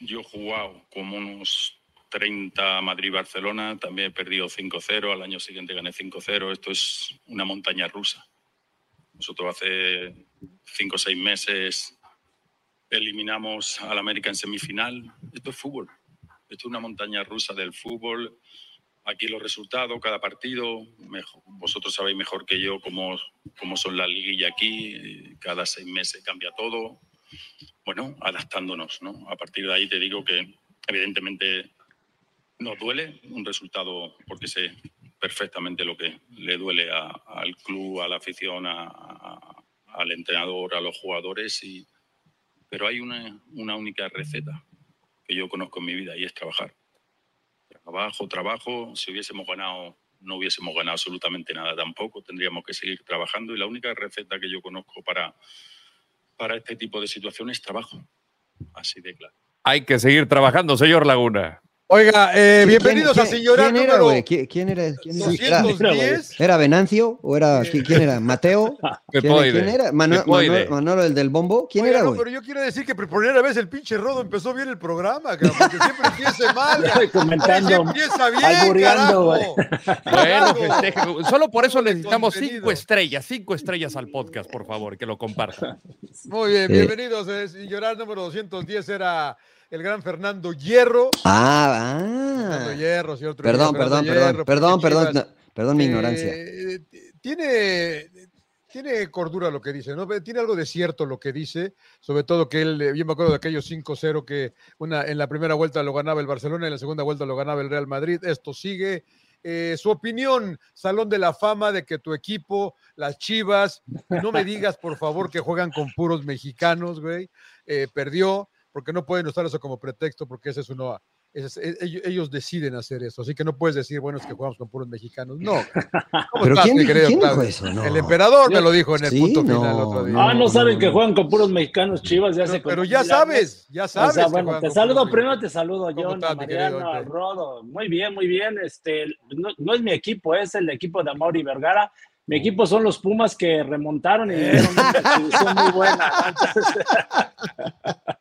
yo he jugado como unos 30 Madrid-Barcelona, también he perdido 5-0, al año siguiente gané 5-0, esto es una montaña rusa. Nosotros hace 5 o 6 meses eliminamos al América en semifinal, esto es fútbol, esto es una montaña rusa del fútbol, aquí los resultados, cada partido, vosotros sabéis mejor que yo cómo, cómo son las liguillas aquí, cada seis meses cambia todo, bueno, adaptándonos, ¿no? A partir de ahí te digo que evidentemente nos duele un resultado porque sé perfectamente lo que le duele al club, a la afición, al entrenador, a los jugadores, y, pero hay una, una única receta que yo conozco en mi vida y es trabajar trabajo, trabajo. Si hubiésemos ganado, no hubiésemos ganado absolutamente nada tampoco. Tendríamos que seguir trabajando y la única receta que yo conozco para, para este tipo de situaciones es trabajo. Así de claro. Hay que seguir trabajando, señor Laguna. Oiga, eh, bienvenidos a Señora ¿quién era, número ¿Quién, ¿Quién, era? ¿Quién era? 210. ¿Era Venancio o era quién era? ¿Mateo? ¿Quién, ¿quién era? Manuel, Manolo, el del bombo. ¿Quién Oiga, era, no, pero yo quiero decir que por primera vez el pinche Rodo empezó bien el programa, cabrón, porque siempre empieza mal. Estoy comentando, Siempre empieza bien, albureando, güey. Bueno, festeje. Solo por eso necesitamos Contenido. cinco estrellas, cinco estrellas al podcast, por favor, que lo compartan. Muy bien, bienvenidos. eh, Sin llorar, número 210 era el gran Fernando Hierro. Ah, Fernando ah. Hierro, señor Trujillo, Perdón, Fernando perdón, Hierro, perdón, perdón, perdón, perdón mi eh, ignorancia. Tiene, tiene cordura lo que dice, ¿no? Tiene algo de cierto lo que dice, sobre todo que él, eh, yo me acuerdo de aquellos 5-0 que una, en la primera vuelta lo ganaba el Barcelona, en la segunda vuelta lo ganaba el Real Madrid. Esto sigue. Eh, su opinión, Salón de la Fama, de que tu equipo, las Chivas, no me digas por favor que juegan con puros mexicanos, güey, eh, perdió, porque no pueden usar eso como pretexto, porque ese es uno, es- e- ellos, deciden hacer eso, así que no puedes decir, bueno, es que jugamos con puros mexicanos. No. ¿Cómo Pero estás, ¿quién mi dijo- querido quién dijo Octavio? eso? No. El emperador me Yo- lo dijo en el Sí, punto no, final el otro día. Ah, no saben no, que juegan con puros mexicanos chivas, ya Pero- se pero ya sabes, ya O sabes. sea, que bueno, te saludo, primero te saludo, ¿Cómo John, estás, a mi querido Mariano, a? Rodo. Muy bien, muy bien. Este, no, no es mi equipo, es el equipo de Amaury Vergara. Mi equipo son los Pumas que remontaron y dieron una muy buena.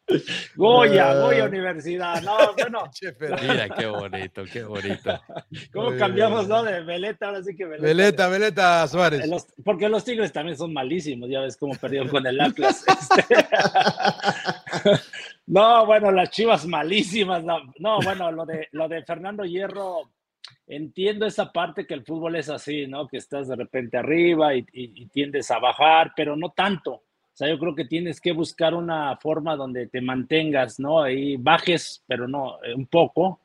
Goya, Goya Universidad. No, bueno, Mira, qué bonito, qué bonito. ¿cómo Muy cambiamos, bien. no? De Veleta, ahora sí que Veleta. Veleta, Veleta Suárez. Los- porque los Tigres también son malísimos, ya ves cómo perdieron con el Atlas. este. no, bueno, las Chivas malísimas. No, no, bueno, lo de, lo de Fernando Hierro, entiendo esa parte que el fútbol es así, ¿no? Que estás de repente arriba y, y- y tiendes a bajar, pero no tanto. O sea, yo creo que tienes que buscar una forma donde te mantengas, ¿no? Ahí bajes, pero no, eh, un poco,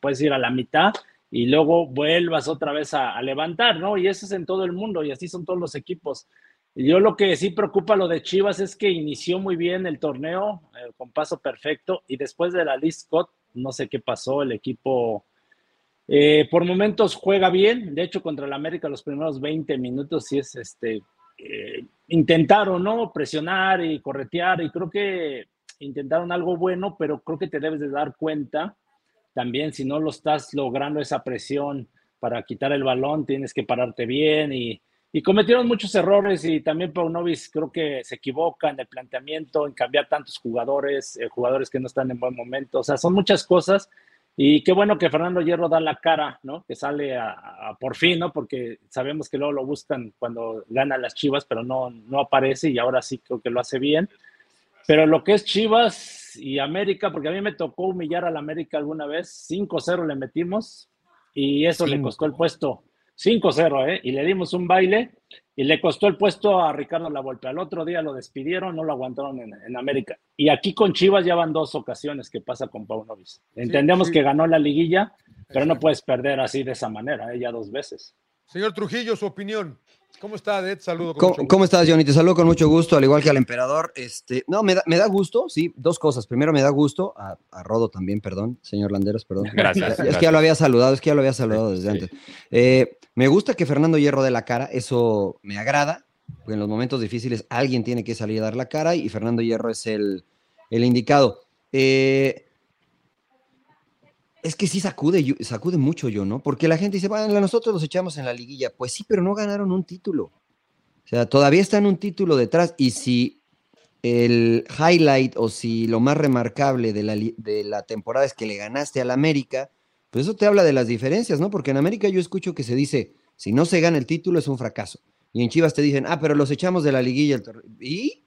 puedes ir a la mitad y luego vuelvas otra vez a, levantar, ¿no? Y eso es en todo el mundo y así son todos los equipos. Yo lo que sí preocupa lo de Chivas es que inició muy bien el torneo eh, con paso perfecto y después de la League Scott, no sé qué pasó, el equipo eh, por momentos juega bien, de hecho contra el América los primeros 20 minutos sí es este, eh, intentaron, ¿no? Presionar y corretear y creo que intentaron algo bueno, pero creo que te debes de dar cuenta también si no lo estás logrando esa presión para quitar el balón, tienes que pararte bien y, y cometieron muchos errores y también Paunovic creo que se equivoca en el planteamiento, en cambiar tantos jugadores, eh, jugadores que no están en buen momento, o sea, son muchas cosas y qué bueno que Fernando Hierro da la cara, ¿no? Que sale a, a por fin, ¿no? Porque sabemos que luego lo buscan cuando gana las Chivas, pero no, no aparece y ahora sí creo que lo hace bien. Pero lo que es Chivas y América, porque a mí me tocó humillar al América alguna vez, 5-0 le metimos y eso le costó el puesto. 5-0, ¿eh? Y le dimos un baile y le costó el puesto a Ricardo Lavolpe. Al otro día lo despidieron, no lo aguantaron en, en América. Y aquí con Chivas ya van dos ocasiones que pasa con Paunovic. Entendemos sí. que ganó la liguilla, pero no puedes perder así de esa manera, ¿eh? ya dos veces. Señor Trujillo, su opinión. ¿Cómo está, Ed? Saludo. con ¿Cómo, mucho gusto. cómo estás, Johnny? Te saludo con mucho gusto, al igual que al emperador. Este, no, me da, me da gusto, sí, dos cosas. Primero, me da gusto, a, a Rodo también, perdón, señor Landeros, perdón. Gracias, Es que ya lo había saludado, es que ya lo había saludado desde Sí. antes. Eh, me gusta que Fernando Hierro dé la cara, eso me agrada, porque en los momentos difíciles alguien tiene que salir a dar la cara y Fernando Hierro es el, el indicado. Eh, es que sí sacude, sacude mucho yo, ¿no? Porque la gente dice, bueno, nosotros los echamos en la liguilla. Pues sí, pero no ganaron un título. O sea, todavía están un título detrás. Y si el highlight o si lo más remarcable de la, de la temporada es que le ganaste al América, pues eso te habla de las diferencias, ¿no? Porque en América yo escucho que se dice, si no se gana el título es un fracaso. Y en Chivas te dicen, ah, pero los echamos de la liguilla. ¿Y?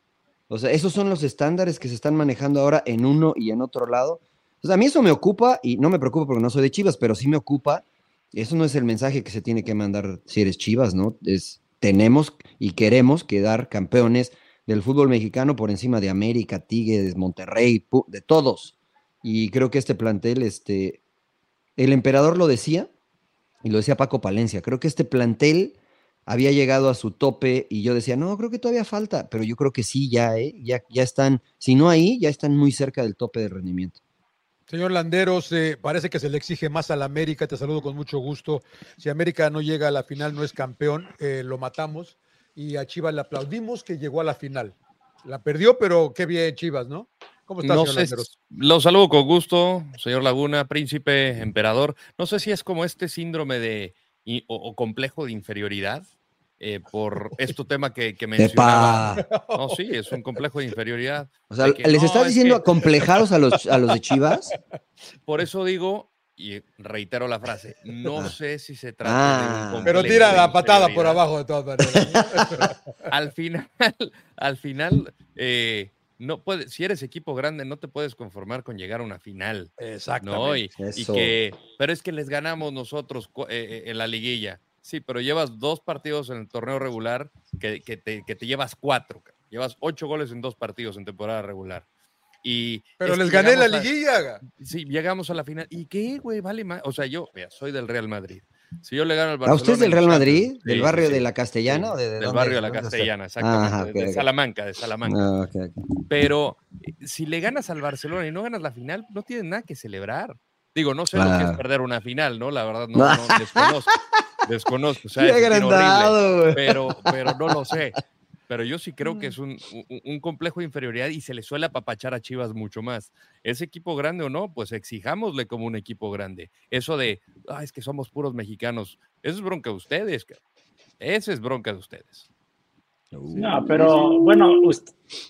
O sea, esos son los estándares que se están manejando ahora en uno y en otro lado. Entonces, a mí eso me ocupa y no me preocupa porque no soy de Chivas, pero sí me ocupa. Eso no es el mensaje que se tiene que mandar si eres Chivas, ¿no? Es tenemos y queremos quedar campeones del fútbol mexicano por encima de América, Tigres, Monterrey, de todos. Y creo que este plantel, este, el emperador lo decía, y lo decía Paco Palencia, creo que este plantel había llegado a su tope y yo decía, no, creo que todavía falta, pero yo creo que sí, ya, ¿eh? ya, ya están, si no ahí, ya están muy cerca del tope de rendimiento. Señor Landeros, eh, parece que se le exige más al América, te saludo con mucho gusto. Si América no llega a la final, no es campeón, eh, lo matamos y a Chivas le aplaudimos que llegó a la final. La perdió, pero qué bien Chivas, ¿no? ¿Cómo estás, señor Landeros? Lo saludo con gusto, señor Laguna, príncipe, emperador. No sé si es como este síndrome de o complejo de inferioridad eh, por este tema que, que mencionaba. No, sí, es un complejo de inferioridad. O sea, ¿les estás diciendo acomplejados a los, a los de Chivas? Por eso digo, y reitero la frase, no sé si se trata de un ah. Pero tira la patada por abajo de todas maneras. al final, al final, eh, no puede, si eres equipo grande, no te puedes conformar con llegar a una final. Exactamente. Y, que, pero es que les ganamos nosotros eh, en la liguilla. Sí, pero llevas dos partidos en el torneo regular que, te, llevas cuatro. Llevas ocho goles en dos partidos en temporada regular. Y pero les gané la liguilla. sí, llegamos a la final. ¿Y qué, güey? Vale más. O sea, yo soy del Real Madrid. Si yo le gano al Barcelona. ¿A usted es del Real Madrid? ¿Del barrio de la Castellana? o de, del barrio de la Castellana, exactamente. de, Salamanca, de Salamanca. Ah, pero eh, si le ganas al Barcelona y no ganas la final, no tienes nada que celebrar. Digo, no sé lo que es perder una final, ¿no? La verdad, no, no desconozco. Desconozco, o sea, horrible, pero, pero no lo sé. Pero yo sí creo que es un, un, complejo de inferioridad y se le suele apapachar a Chivas mucho más. ¿Es equipo grande o no? Pues exijámosle como un equipo grande. Eso de, ah, es que somos puros mexicanos, eso es bronca de ustedes. Esa es bronca de ustedes. No, pero bueno,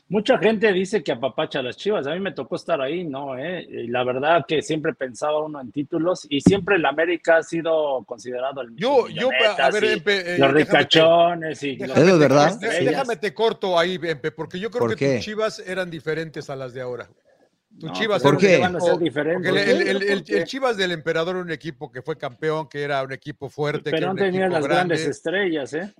mucha gente dice que apapacha a las chivas. A mí me tocó estar ahí, ¿no? ¿Eh? la verdad que siempre pensaba uno en títulos y siempre el América ha sido considerado el. Yo, yo, a ver, Empe, eh, los ricachones y. Déjame, es verdad. Déjame te corto ahí, Empe, porque yo creo que tus chivas eran diferentes a las de ahora. Tus Chivas ¿Por qué? el, Chivas del Emperador era un equipo que fue campeón, que era un equipo fuerte. Pero no tenía las grandes estrellas, ¿eh?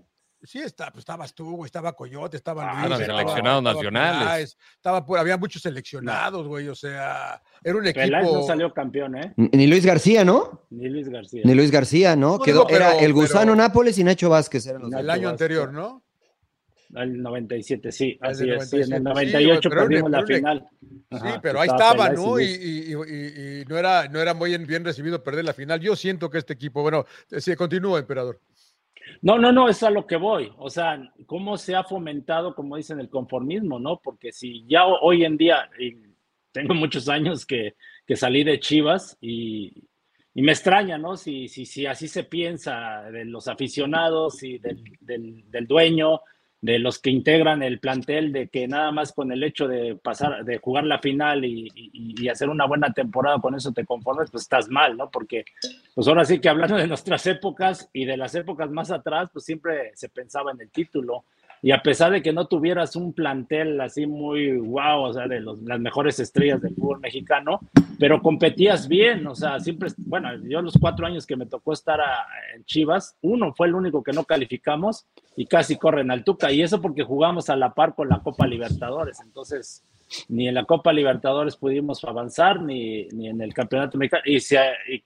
Sí, está, pues estabas tú, estaba Coyote, estaba ah, Luis. seleccionados nacionales. estaba, había muchos seleccionados, güey, o sea, era un equipo. no salió campeón, ¿eh? Ni Luis García, ¿no? Ni Luis García. Ni Luis García, ¿no? Quedó, era el Gusano Nápoles y Nacho Vázquez. Eran el año anterior, ¿no? El 97, sí, así es. Sí, en el 98 perdimos la final. sí, pero ahí estaba, ¿no? Y, y, y, no, era, no era muy bien recibido perder la final. Yo siento que este equipo, bueno, sí, continúa, emperador. No, no, no, es a lo que voy. O sea, cómo se ha fomentado, como dicen, el conformismo, ¿no? Porque si ya hoy en día, tengo muchos años que, que salí de Chivas y, y, me extraña, ¿no? Si, si, si así se piensa de los aficionados y del, del dueño, de los que integran el plantel, de que nada más con el hecho de pasar, de jugar la final y, hacer una buena temporada, con eso te conformes, pues estás mal, ¿no? Porque, pues ahora sí que hablando de nuestras épocas y de las épocas más atrás, pues siempre se pensaba en el título y a pesar de que no tuvieras un plantel así muy guau, o sea, de las mejores estrellas del fútbol mexicano, pero competías bien, o sea, siempre, bueno, yo los cuatro años que me tocó estar en Chivas, uno fue el único que no calificamos y casi corren al Tuca, y eso porque jugamos a la par con la Copa Libertadores, entonces ni en la Copa Libertadores pudimos avanzar, ni, ni en el Campeonato Mexicano,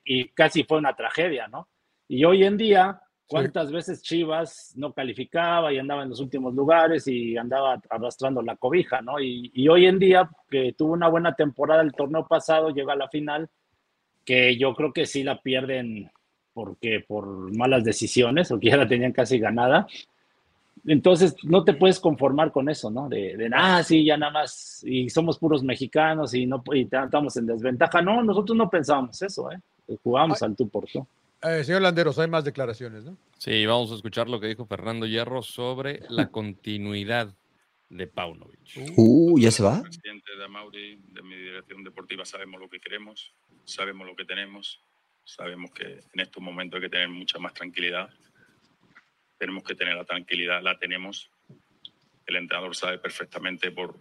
y casi fue una tragedia, ¿no? Y hoy en día, ¿Cuántas veces Chivas no calificaba y andaba en los últimos lugares y andaba arrastrando la cobija, ¿no? Y, hoy en día, que tuvo una buena temporada el torneo pasado, llega a la final, que yo creo que sí la pierden porque por malas decisiones, o que ya la tenían casi ganada. Entonces, no te puedes conformar con eso, ¿no? De, de ah, sí, ya nada más, y somos puros mexicanos y no y estamos en desventaja. No, nosotros no pensábamos eso, ¿eh? Jugamos al tú por tú. Eh, señor Landeros, hay más declaraciones, ¿no? Sí, vamos a escuchar lo que dijo Fernando Hierro sobre la continuidad de Paunovic. Uh, ¿ya se va? Presidente de Amauri, de mi dirección deportiva, sabemos lo que queremos, sabemos lo que tenemos, sabemos que en estos momentos hay que tener mucha más tranquilidad. Tenemos que tener la tranquilidad, la tenemos. El entrenador sabe perfectamente por,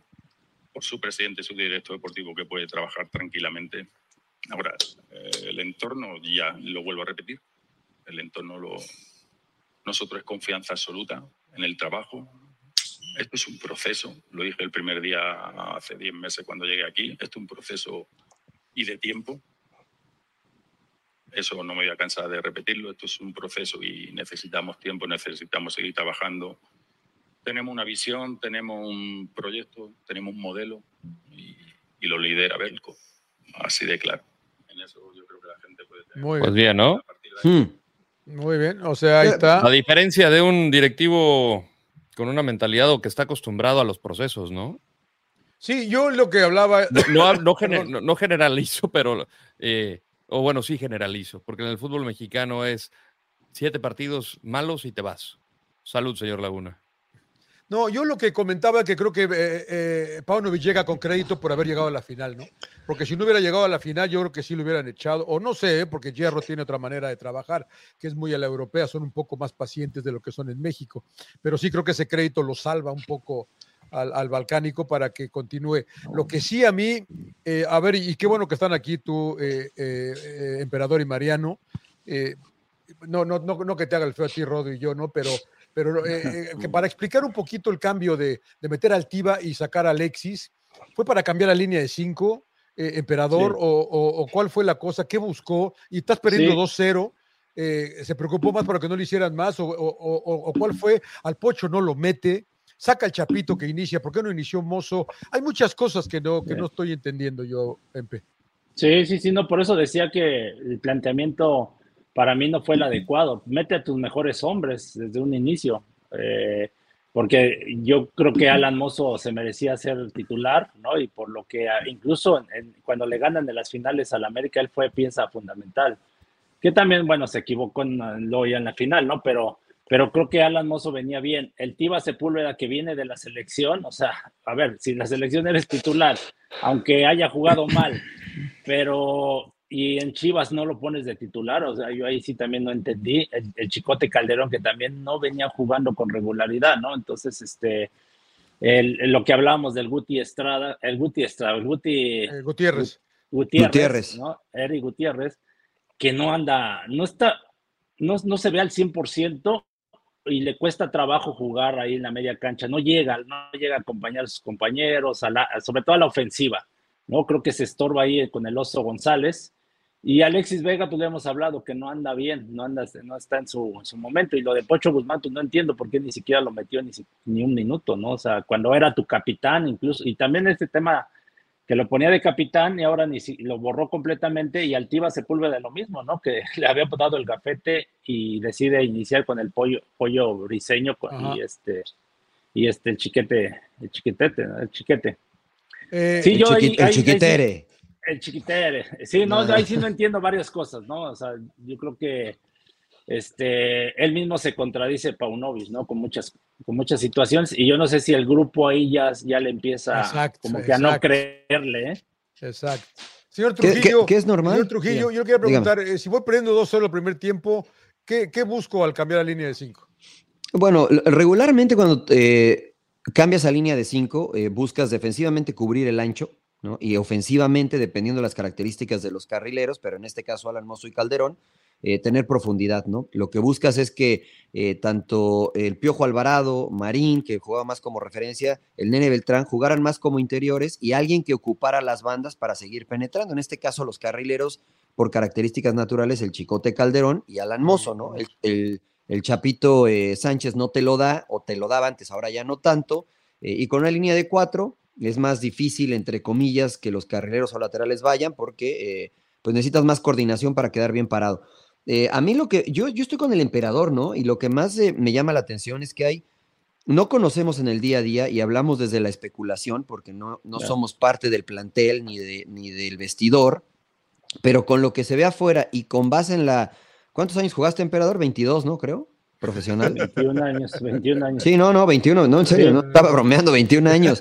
por su presidente y su director deportivo que puede trabajar tranquilamente. Ahora, eh, el entorno, ya lo vuelvo a repetir, el entorno lo, nosotros es confianza absoluta en el trabajo, esto es un proceso, lo dije el primer día hace 10 meses cuando llegué aquí, esto es un proceso y de tiempo. Eso no me voy a cansar de repetirlo, esto es un proceso y necesitamos tiempo, necesitamos seguir trabajando. Tenemos una visión, tenemos un proyecto, tenemos un modelo y, lo lidera Belco, así de claro. En eso yo creo que la gente puede tener. Muy pues bien, ¿no? Hmm. Muy bien, o sea, ahí está. A diferencia de un directivo con una mentalidad o que está acostumbrado a los procesos, ¿no? Sí, yo lo que hablaba. No, no, generalizo, pero. Eh, o bueno, sí generalizo, porque en el fútbol mexicano es siete partidos malos y te vas. Salud, señor Laguna. No, yo lo que comentaba que creo que eh, eh, Paunovic llega con crédito por haber llegado a la final, ¿no? Porque si no hubiera llegado a la final, yo creo que sí lo hubieran echado, o no sé, ¿eh? porque Hierro tiene otra manera de trabajar, que es muy a la europea, son un poco más pacientes de lo que son en México, pero sí creo que ese crédito lo salva un poco al, balcánico para que continúe. Lo que sí a mí, eh, a ver, y qué bueno que están aquí tú, Emperador y Mariano, no, no, no, no que te haga el feo a ti, Rodo y yo, ¿no? Pero pero eh, eh, que para explicar un poquito el cambio de, meter al Tiva y sacar a Alexis, ¿fue para cambiar la línea de cinco, eh, Emperador, o, cuál fue la cosa? ¿Qué buscó? Y estás perdiendo 2-0. ¿Se preocupó más para que no le hicieran más? O, cuál fue? Al Pocho no lo mete. Saca el Chapito que inicia. ¿Por qué no inició Mozo? Hay muchas cosas que no, que no estoy entendiendo yo, Empe. Sí, sí, sí, no, por eso decía que el planteamiento para mí no fue el adecuado. Mete a tus mejores hombres desde un inicio, eh, porque yo creo que Alan Mozo se merecía ser titular, ¿no? Y por lo que incluso cuando le ganan en las finales al América, él fue pieza fundamental. Que también, bueno, se equivocó en, ya en la final, ¿no? Pero, pero creo que Alan Mozo venía bien. El Tiva Sepúlveda que viene de la selección, o sea, a ver, si la selección eres titular, aunque haya jugado mal, pero y en Chivas no lo pones de titular, o sea, yo ahí sí también no entendí. El, Chicote Calderón, que también no venía jugando con regularidad, ¿no? Entonces, este, lo que hablábamos del Guti Estrada, el Guti Estrada, el Guti. Gutiérrez. Gutiérrez, ¿no? Eric Gutiérrez, que no anda, no está, no, no se ve al 100% y le cuesta trabajo jugar ahí en la media cancha, no llega, no llega a acompañar a sus compañeros, sobre todo a la ofensiva, ¿no? Creo que se estorba ahí con el Oso González y Alexis Vega, pues le hemos hablado que no anda bien, no, anda, no está en su, momento. Y lo de Pocho Guzmán, pues no entiendo por qué ni siquiera lo metió ni, ni un minuto, ¿no? O sea, cuando era tu capitán, incluso. Y también este tema que lo ponía de capitán y ahora ni si, lo borró completamente. Y Altiva Sepúlveda de lo mismo, ¿no? Que le había dado el gafete y decide iniciar con el pollo, pollo briseño y este, y este, el chiquete, el chiquetete, el chiquete. Eh, sí, el, yo el chiquitere. El chiquitere. Sí, no, ahí sí no entiendo varias cosas, ¿no? O sea, yo creo que este, él mismo se contradice Paunovic, ¿no? Con muchas, con muchas situaciones. Y yo no sé si el grupo ahí ya, ya le empieza como que a no creerle, ¿eh? Exacto. Señor Trujillo. ¿Qué, es normal? Señor Trujillo, yo quiero preguntar, eh, si voy perdiendo 2-0 el primer tiempo, ¿qué, ¿qué, busco al cambiar la línea de 5? Bueno, regularmente cuando eh, cambias a línea de 5, eh, buscas defensivamente cubrir el ancho y ofensivamente, dependiendo de las características de los carrileros, pero en este caso Alan Mozo y Calderón, eh, tener profundidad, ¿no? Lo que buscas es que eh, tanto el Piojo Alvarado, Marín, que jugaba más como referencia, el Nene Beltrán, jugaran más como interiores y alguien que ocupara las bandas para seguir penetrando. En este caso, los carrileros, por características naturales, el Chicote Calderón y Alan Mozo, ¿no? El, Chapito eh, Sánchez no te lo da, o te lo daba antes, ahora ya no tanto, y con una línea de cuatro, es más difícil, entre comillas, que los carrileros o laterales vayan porque eh, pues necesitas más coordinación para quedar bien parado. Eh, a mí lo que, yo, yo estoy con el emperador, ¿no? Y lo que más eh, me llama la atención es que hay, no conocemos en el día a día y hablamos desde la especulación porque no, no somos parte del plantel ni, de, ni del vestidor, pero con lo que se ve afuera y con base en la, ¿cuántos años jugaste emperador? 22, ¿no? Creo. Profesional. 21 años, 21 años. Sí, no, no, 21, no, en serio, no estaba bromeando, 21 años.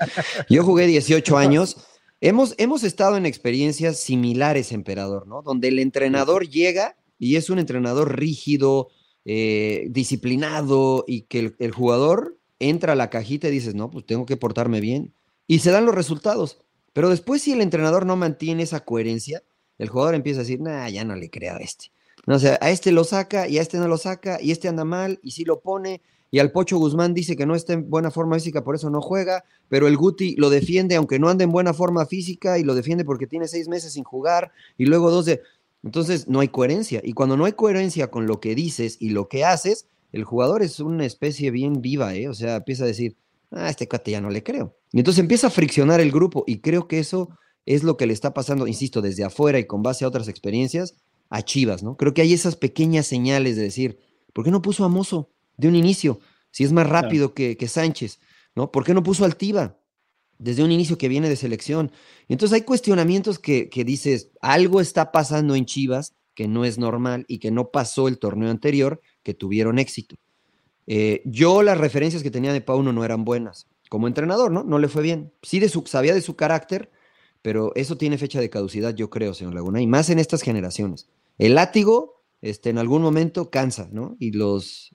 Yo jugué 18 años. Hemos, hemos estado en experiencias similares, emperador, ¿no? Donde el entrenador llega y es un entrenador rígido, eh, disciplinado y que el, jugador entra a la cajita y dices, no, pues tengo que portarme bien. Y se dan los resultados. Pero después si el entrenador no mantiene esa coherencia, el jugador empieza a decir, nah, ya no le creo a este. No, o sea, a este lo saca y a este no lo saca y este anda mal y sí lo pone y al Pocho Guzmán dice que no está en buena forma física, por eso no juega, pero el Guti lo defiende aunque no ande en buena forma física y lo defiende porque tiene seis meses sin jugar y luego dos de... Entonces no hay coherencia y cuando no hay coherencia con lo que dices y lo que haces, el jugador es una especie bien viva, ¿eh? O sea, empieza a decir, ah, este cuate ya no le creo. Y entonces empieza a friccionar el grupo y creo que eso es lo que le está pasando, insisto, desde afuera y con base a otras experiencias, a Chivas, ¿no? Creo que hay esas pequeñas señales de decir, ¿por qué no puso a Mozo de un inicio? Si es más rápido que, Sánchez, ¿no? ¿Por qué no puso al Tiva desde un inicio que viene de selección? entonces hay cuestionamientos que, que dices, algo está pasando en Chivas que no es normal y que no pasó el torneo anterior, que tuvieron éxito. Eh, yo las referencias que tenía de Pauno no eran buenas. Como entrenador, ¿no? No le fue bien. Sí de su, sabía de su carácter, pero eso tiene fecha de caducidad, yo creo, señor Laguna, y más en estas generaciones. El látigo, este, en algún momento cansa, ¿no? Y los,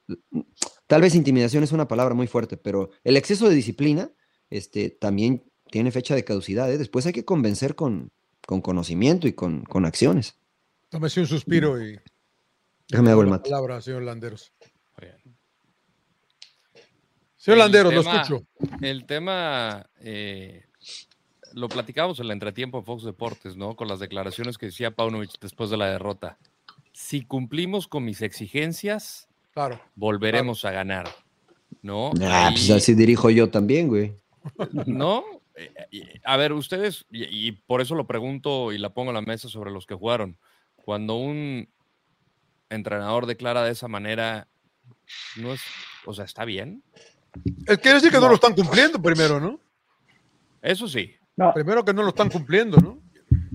tal vez intimidación es una palabra muy fuerte, pero el exceso de disciplina, este, también tiene fecha de caducidad. ¿eh? Después hay que convencer con, con conocimiento y con, con acciones. Tómese un suspiro y. Déjame hago el mate. palabra, señor Landeros. Señor Landeros, lo escucho. El tema eh, lo platicamos en el entretiempo de Fox Deportes, ¿no? Con las declaraciones que decía Paunovic después de la derrota. Si cumplimos con mis exigencias, claro, volveremos a ganar, ¿no? Ah, pues así dirijo yo también, güey. ¿No? Eh, a ver, ustedes, y, por eso lo pregunto y la pongo en la mesa sobre los que jugaron. Cuando un entrenador declara de esa manera, no es, o sea, está bien. Es quiere decir que no lo están cumpliendo primero, ¿no? Eso sí. Primero que no lo están cumpliendo, ¿no?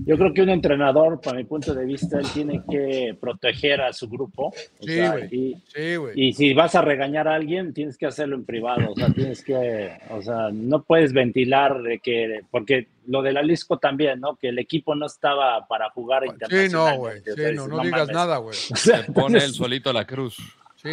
Yo creo que un entrenador, para mi punto de vista, él tiene que proteger a su grupo. Sí, güey. Sí, y, si vas a regañar a alguien, tienes que hacerlo en privado. O sea, tienes que, o sea, no puedes ventilar de que, porque lo del Alisco también, ¿no? Que el equipo no estaba para jugar Sí, no, güey. Sí, no, no, digas nada, güey. Se pone el solito a la cruz.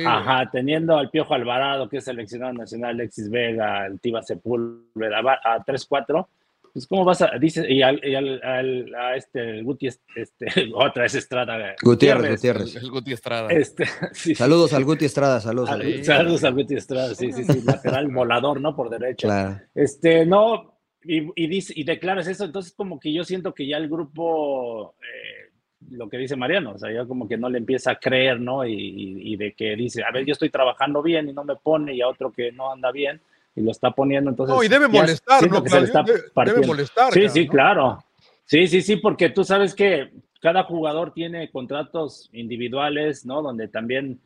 Ajá, teniendo al Piojo Alvarado, que es seleccionado nacional, Alexis Vega, el Tiba Sepúlveda, a 3-4 pues, ¿cómo vas a.? Dice, y, al, a este, Guti, este, otra vez Estrada. Gutiérrez, Gutiérrez. El, Guti Estrada. Este, saludos al Guti Estrada, saludos. Al, saludos al Guti Estrada, sí, sí, sí, lateral volador, ¿no? Por derecha. Este, no, y, y, dice, y declaras eso, entonces como que yo siento que ya el grupo. Eh, lo que dice Mariano, o sea, ya como que no le empieza a creer, ¿no? Y, y, de que dice, a ver, yo estoy trabajando bien y no me pone, y a otro que no anda bien, y lo está poniendo. Entonces, no, y debe molestar, ¿no? debe, molestar. Sí, sí, claro. Sí, sí, sí, porque tú sabes que cada jugador tiene contratos individuales, ¿no? Donde también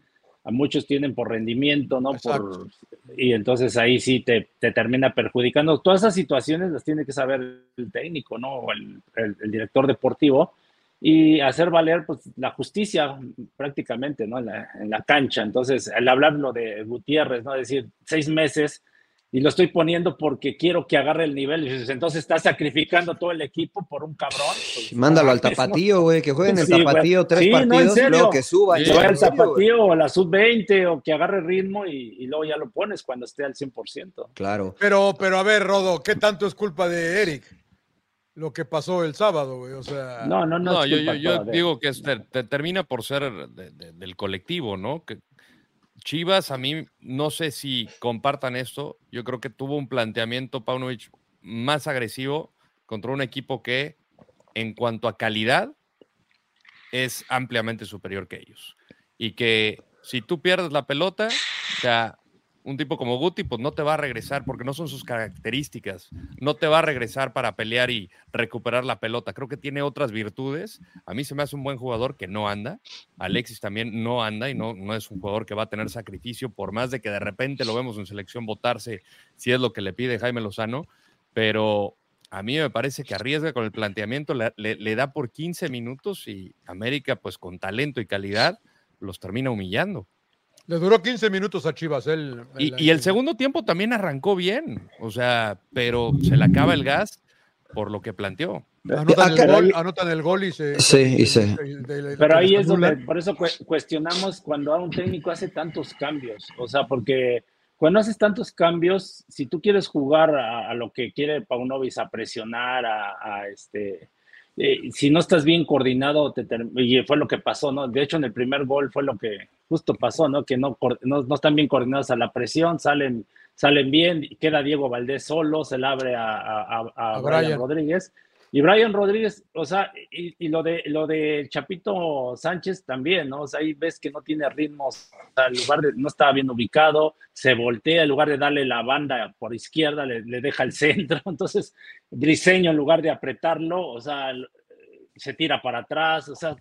a muchos tienen por rendimiento, ¿no? Por, y entonces ahí sí te, te, termina perjudicando. Todas esas situaciones las tiene que saber el técnico, ¿no? O el, el, director deportivo y hacer valer pues, la justicia prácticamente, ¿no? En la, en la cancha. Entonces, al hablarlo de Gutiérrez, ¿no? Es decir, seis meses y lo estoy poniendo porque quiero que agarre el nivel. Y entonces está sacrificando todo el equipo por un cabrón. Pues, Mándalo al tapatío, güey, que juegue en el tapatío tres partidos y luego que suba. Que vaya al tapatío o la sub-20 o que agarre ritmo y, luego ya lo pones cuando esté al 100%. Claro. Pero, pero a ver, Rodo, ¿qué tanto es culpa de Eric? Lo que pasó el sábado, güey, o sea... No, no, no. yo, digo que termina por ser del colectivo, ¿no? Que, Chivas, a mí no sé si compartan esto. Yo creo que tuvo un planteamiento, Paunovic, más agresivo contra un equipo que, en cuanto a calidad, es ampliamente superior que ellos. Y que si tú pierdes la pelota, o sea, un tipo como Guti, pues no te va a regresar porque no son sus características. No te va a regresar para pelear y recuperar la pelota. Creo que tiene otras virtudes. A mí se me hace un buen jugador que no anda. Alexis también no anda y no, no es un jugador que va a tener sacrificio, por más de que de repente lo vemos en selección votarse si es lo que le pide Jaime Lozano. Pero a mí me parece que arriesga con el planteamiento, le, le da por 15 minutos y América, pues con talento y calidad, los termina humillando. Le duró 15 minutos a Chivas. Él, y, el segundo tiempo también arrancó bien, o sea, pero se le acaba el gas por lo que planteó. Anotan, el, gol, y se. Sí, sí. Pero ahí es donde, por eso cuestionamos cuando un técnico hace tantos cambios. O sea, porque cuando haces tantos cambios, si tú quieres jugar a, lo que quiere Paunovis, a presionar, a, este. Eh, si no estás bien coordinado, te, y fue lo que pasó, ¿no? De hecho, en el primer gol fue lo que justo pasó, ¿no? Que no, no, no están bien coordinados a la presión, salen salen bien, queda Diego Valdés solo, se le abre a, Brian. Rodríguez. Y Brian Rodríguez, o sea, y, lo de lo de Chapito Sánchez también, ¿no? O sea, ahí ves que no tiene ritmos, o lugar de, no estaba bien ubicado, se voltea, en lugar de darle la banda por izquierda, le, le deja el centro. Entonces, Briseño, en lugar de apretarlo, o sea, se tira para atrás, o sea,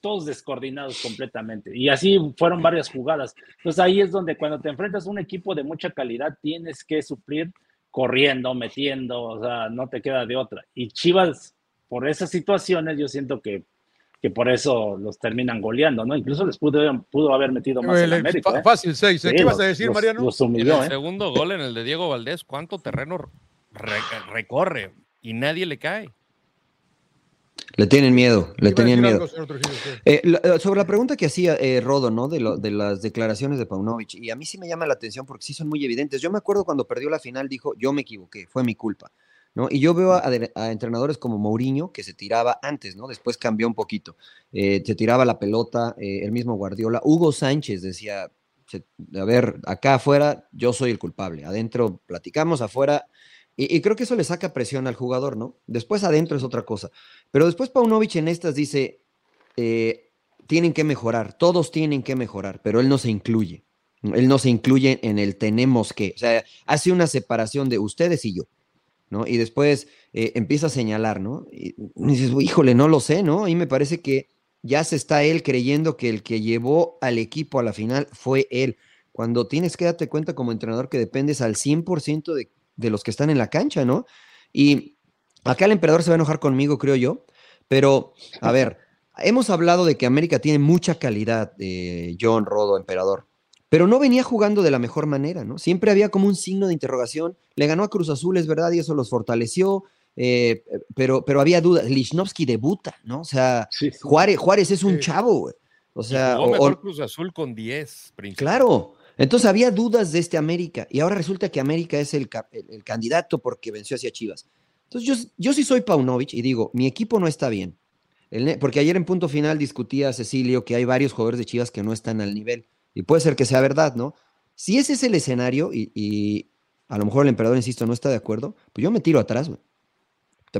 todos descoordinados completamente. Y así fueron varias jugadas. Entonces ahí es donde cuando te enfrentas a un equipo de mucha calidad tienes que suplir corriendo, metiendo, o sea, no te queda de otra. Y Chivas, por esas situaciones, yo siento que, que por eso los terminan goleando, ¿no? Incluso les pudo, pudo haber metido más en América. ¿eh? Fácil, seis. ¿eh? ¿Qué vas a decir, Mariano? el ¿eh? segundo gol en el de Diego Valdés, ¿cuánto terreno recorre? Y nadie le cae. Le tienen miedo, le tenían miedo. Eh, eh, sobre la pregunta que hacía eh, Rodo, ¿no? De, de, las declaraciones de Paunovic, y a mí sí me llama la atención porque sí son muy evidentes. Yo me acuerdo cuando perdió la final, dijo, yo me equivoqué, fue mi culpa. ¿no? Y yo veo a, entrenadores como Mourinho, que se tiraba antes, ¿no? Después cambió un poquito. se tiraba la pelota, el mismo Guardiola. Hugo Sánchez decía, a ver, acá afuera yo soy el culpable, adentro platicamos, afuera y, creo que eso le saca presión al jugador, ¿no? Después adentro es otra cosa. Pero después Paunovic en estas dice, eh, tienen que mejorar, todos tienen que mejorar, pero él no se incluye. Él no se incluye en el tenemos que. O sea, hace una separación de ustedes y yo, ¿no? Y después eh, empieza a señalar, ¿no? Y, dices, híjole, no lo sé, ¿no? Y me parece que ya se está él creyendo que el que llevó al equipo a la final fue él. Cuando tienes que darte cuenta como entrenador que dependes al 100% de de los que están en la cancha, ¿no? Y acá el emperador se va a enojar conmigo, creo yo, pero a ver, hemos hablado de que América tiene mucha calidad, de John Rodo, emperador, pero no venía jugando de la mejor manera, ¿no? Siempre había como un signo de interrogación. Le ganó a Cruz Azul, es verdad, y eso los fortaleció. Eh, pero, pero había dudas. Lichnowsky debuta, ¿no? O sea, Juárez, Juárez es un chavo, güey. O sea, mejor Cruz Azul con 10. Claro, entonces había dudas de este América y ahora resulta que América es el, el, candidato porque venció hacia Chivas. Entonces yo, yo sí soy Paunovic y digo, mi equipo no está bien. porque ayer en punto final discutía Cecilio que hay varios jugadores de Chivas que no están al nivel y puede ser que sea verdad, ¿no? Si ese es el escenario y, a lo mejor el emperador, insisto, no está de acuerdo, pues yo me tiro atrás, güey.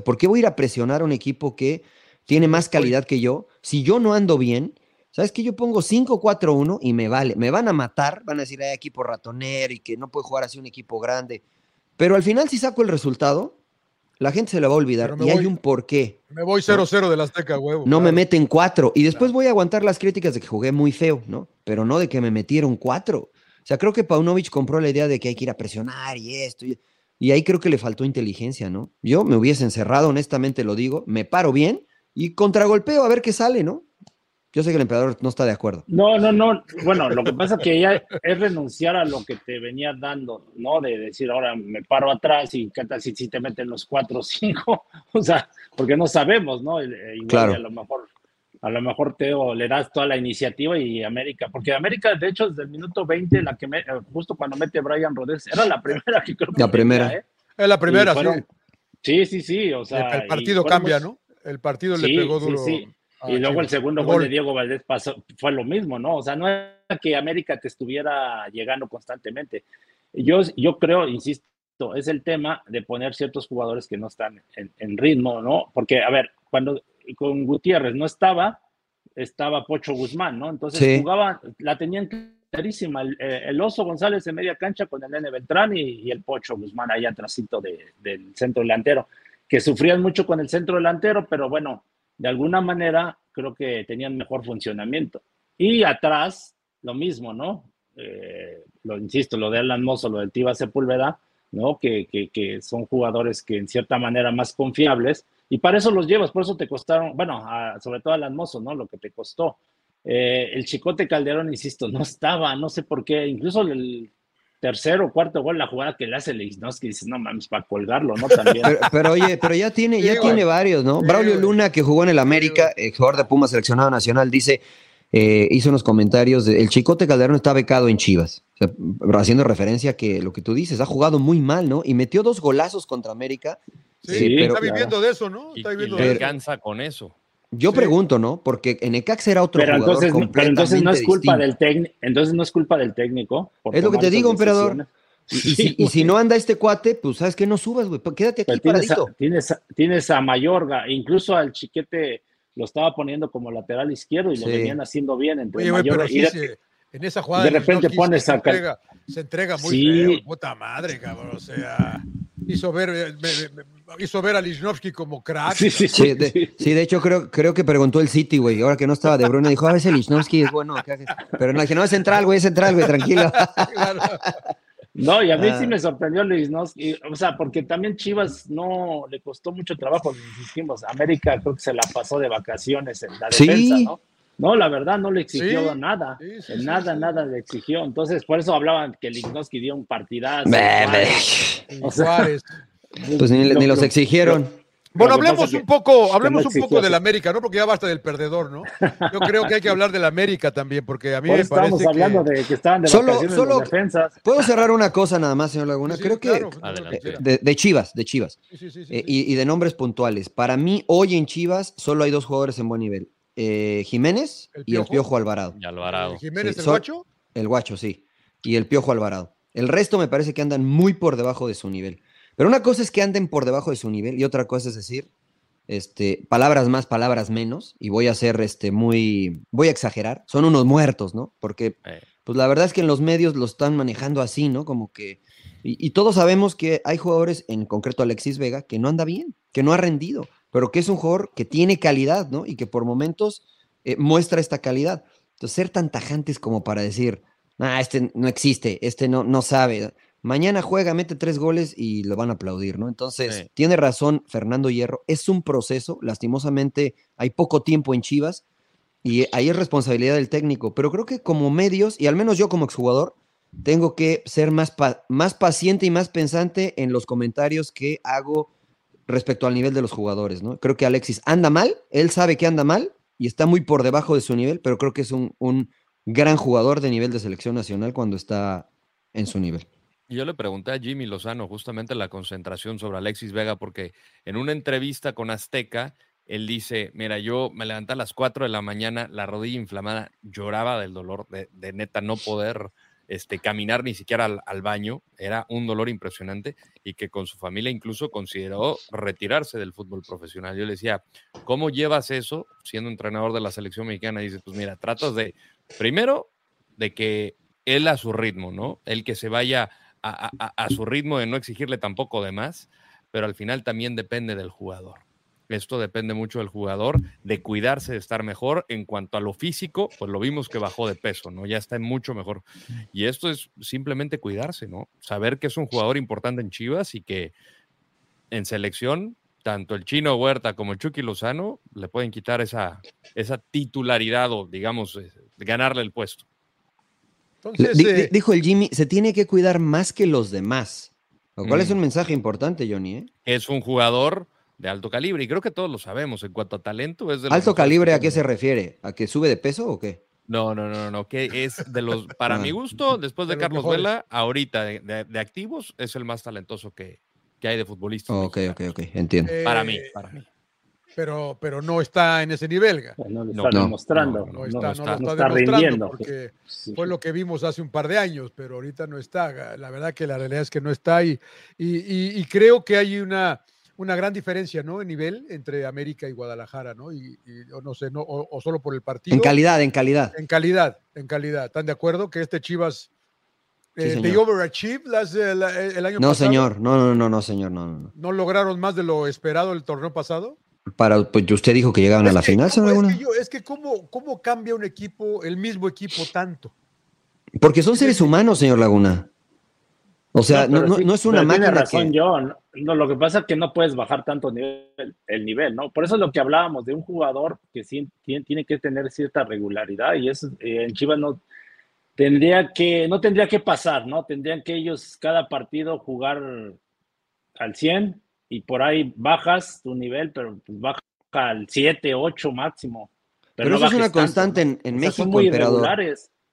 ¿Por qué voy a ir a presionar a un equipo que tiene más calidad que yo si yo no ando bien ¿Sabes qué? Yo pongo 5-4-1 y me vale. Me van a matar, van a decir, hay equipo ratonero y que no puede jugar así un equipo grande. Pero al final, si saco el resultado, la gente se le va a olvidar. Y hay un porqué. Me voy 0-0 de la Azteca, huevo. No me meten 4. Y después voy a aguantar las críticas de que jugué muy feo, ¿no? Pero no de que me metieron 4. O sea, creo que Paunovic compró la idea de que hay que ir a presionar y esto. Y, y ahí creo que le faltó inteligencia, ¿no? Yo me hubiese encerrado, honestamente lo digo, me paro bien y contragolpeo a ver qué sale, ¿no? Yo sé que el emperador no está de acuerdo. No, no, no. Bueno, lo que pasa es que ya es renunciar a lo que te venía dando, ¿no? De decir, ahora me paro atrás y qué tal si, te meten los cuatro o cinco. O sea, porque no sabemos, ¿no? claro. a lo mejor, a lo mejor Teo le das toda la iniciativa y América, porque América, de hecho, desde el minuto 20, la que me, justo cuando mete Brian Rodríguez, era la primera que creo que La primera. ¿eh? Es la primera, sí. Sí, sí, sí. O sea, el, partido cambia, ¿no? El partido le pegó duro. Sí, sí y luego el segundo gol. de Diego Valdés pasó, fue lo mismo, ¿no? O sea, no era que América te estuviera llegando constantemente. Yo, yo creo, insisto, es el tema de poner ciertos jugadores que no están en, ritmo, ¿no? Porque, a ver, cuando con Gutiérrez no estaba, estaba Pocho Guzmán, ¿no? Entonces jugaba, la tenían clarísima, el, Oso González en media cancha con el Nene Beltrán y, el Pocho Guzmán ahí atrásito del centro delantero, que sufrían mucho con el centro delantero, pero bueno, de alguna manera creo que tenían mejor funcionamiento. Y atrás, lo mismo, ¿no? Eh, lo insisto, lo de Alan Mozo, lo del Tiva Sepúlveda, ¿no? Que, que, son jugadores que en cierta manera más confiables, y para eso los llevas, por eso te costaron, bueno, sobre todo Alan Mozo, ¿no? Lo que te costó. Eh, el Chicote Calderón, insisto, no estaba, no sé por qué, incluso el tercero o cuarto gol, la jugada que le hace Leisnos, que dices, no mames, para colgarlo, ¿no? También. Pero, oye, pero ya tiene, ya tiene varios, ¿no? Braulio Luna, que jugó en el América, el jugador de Puma seleccionado nacional, dice, eh, hizo unos comentarios, de, el Chicote Calderón está becado en Chivas, haciendo referencia a que lo que tú dices, ha jugado muy mal, ¿no? Y metió dos golazos contra América. Sí, pero, está viviendo de eso, ¿no? Está viviendo y, alcanza con eso. Yo pregunto, ¿no? Porque en Ecax era otro pero jugador entonces, pero entonces no es culpa del técnico, entonces no es culpa del técnico. Es lo que te digo, emperador. Y, si, no anda este cuate, pues sabes que no subas, güey. Quédate aquí tienes paradito. A, tienes, a, tienes a Mayorga, incluso al chiquete lo estaba poniendo como lateral izquierdo y lo venían haciendo bien entre Oye, Mayorga y de, en esa jugada de repente pones se, entrega, se entrega muy sí. feo, puta madre, cabrón. O sea, hizo ver, eh, me, me, hizo ver a Lichnowsky como crack. Sí, sí, sí, de, sí, de hecho creo, creo que preguntó el City, güey. Ahora que no estaba de Bruno, dijo, a veces Lichnowsky es bueno. Pero no, dije, no, es central, güey, es central, güey, tranquilo. claro. No, y a mí sí ah. me sorprendió ¿no? o sea, porque también Chivas no le costó mucho trabajo, insistimos. América creo que se la pasó de vacaciones en la defensa, ¿no? No, la verdad no le exigió nada. nada, nada le exigió. Entonces, por eso hablaban que Lignoski dio un partidazo. Pues ni, ni los exigieron. Bueno, hablemos un poco, hablemos un poco del América, ¿no? Porque ya basta del perdedor, ¿no? Yo creo que hay que hablar del América también, porque a mí me parece estamos hablando de que estaban de solo, solo defensas. Puedo cerrar una cosa nada más, señor Laguna. creo que de, Chivas, de Chivas, eh, y, de nombres puntuales. Para mí hoy en Chivas solo hay dos jugadores en buen nivel: eh, Jiménez y el Piojo Alvarado. Y Alvarado. ¿Jiménez el guacho? El guacho, sí. Y el Piojo Alvarado. El resto me parece que andan muy por debajo de su nivel. Pero una cosa es que anden por debajo de su nivel y otra cosa es decir, este, palabras más, palabras menos, y voy a ser este, muy, voy a exagerar, son unos muertos, ¿no? Porque, eh. pues la verdad es que en los medios lo están manejando así, ¿no? Como que, y, todos sabemos que hay jugadores, en concreto Alexis Vega, que no anda bien, que no ha rendido, pero que es un jugador que tiene calidad, ¿no? Y que por momentos eh, muestra esta calidad. Entonces, ser tan tajantes como para decir, ah, este no existe, este no, no sabe. Mañana juega, mete tres goles y lo van a aplaudir, ¿no? Entonces, tiene razón Fernando Hierro, es un proceso, lastimosamente hay poco tiempo en Chivas y ahí es responsabilidad del técnico, pero creo que como medios, y al menos yo como exjugador, tengo que ser más, más paciente y más pensante en los comentarios que hago respecto al nivel de los jugadores, ¿no? Creo que Alexis anda mal, él sabe que anda mal y está muy por debajo de su nivel, pero creo que es un, un gran jugador de nivel de selección nacional cuando está en su nivel. Yo le pregunté a Jimmy Lozano justamente la concentración sobre Alexis Vega, porque en una entrevista con Azteca, él dice, mira, yo me levanté a las 4 de la mañana, la rodilla inflamada, lloraba del dolor de, neta no poder este, caminar ni siquiera al, baño, era un dolor impresionante y que con su familia incluso consideró retirarse del fútbol profesional. Yo le decía, ¿cómo llevas eso siendo entrenador de la selección mexicana? Y dice, pues mira, tratas de, primero, de que él a su ritmo, ¿no? El que se vaya a, su ritmo, de no exigirle tampoco de más, pero al final también depende del jugador. Esto depende mucho del jugador, de cuidarse, de estar mejor. En cuanto a lo físico, pues lo vimos que bajó de peso, ¿no? Ya está mucho mejor. Y esto es simplemente cuidarse, ¿no? Saber que es un jugador importante en Chivas y que en selección, tanto el Chino Huerta como el Chucky Lozano le pueden quitar esa, esa titularidad o, digamos, eh, ganarle el puesto. Eh, dijo el Jimmy, se tiene que cuidar más que los demás. Lo cual es mm. un mensaje importante, Johnny. ¿eh? Es un jugador de alto calibre y creo que todos lo sabemos. En cuanto a talento, es de ¿Alto calibre a qué se refiere? ¿A que sube de peso o qué? No, no, no, no, que es de los, para mi ah. gusto, después de, Carlos Vela, ahorita de, activos, es el más talentoso que, hay de futbolista. ok, ok, ok, entiendo. para mí, para mí pero, pero no está en ese nivel. No lo está demostrando. No, está, demostrando porque fue lo que vimos hace un par de años, pero ahorita no está. La verdad que la realidad es que no está y, y, creo que hay una, una gran diferencia, ¿no? En nivel entre América y Guadalajara, ¿no? Y, no sé, no, o, solo por el partido. En calidad, en calidad. En calidad, en calidad. ¿Están de acuerdo que este Chivas eh, ¿They overachieved el, año no, pasado? Señor. No, no, no, no, señor. No, no, ¿No lograron más de lo esperado el torneo pasado? Para, pues usted dijo que llegaban a la final, es que, es que ¿cómo, ¿cómo cambia un equipo, el mismo equipo, tanto? Porque son seres humanos, señor Laguna. O sea, no, no, es una máquina. Tiene razón, John. No, lo que pasa es que no puedes bajar tanto el nivel, ¿no? Por eso es lo que hablábamos de un jugador que sí tiene, tiene que tener cierta regularidad y eso eh, en Chivas no tendría que, no tendría que pasar, ¿no? Tendrían que ellos cada partido jugar al 100 y por ahí bajas tu nivel, pero pues baja al 7, 8 máximo. Pero, eso es una constante en, México, son muy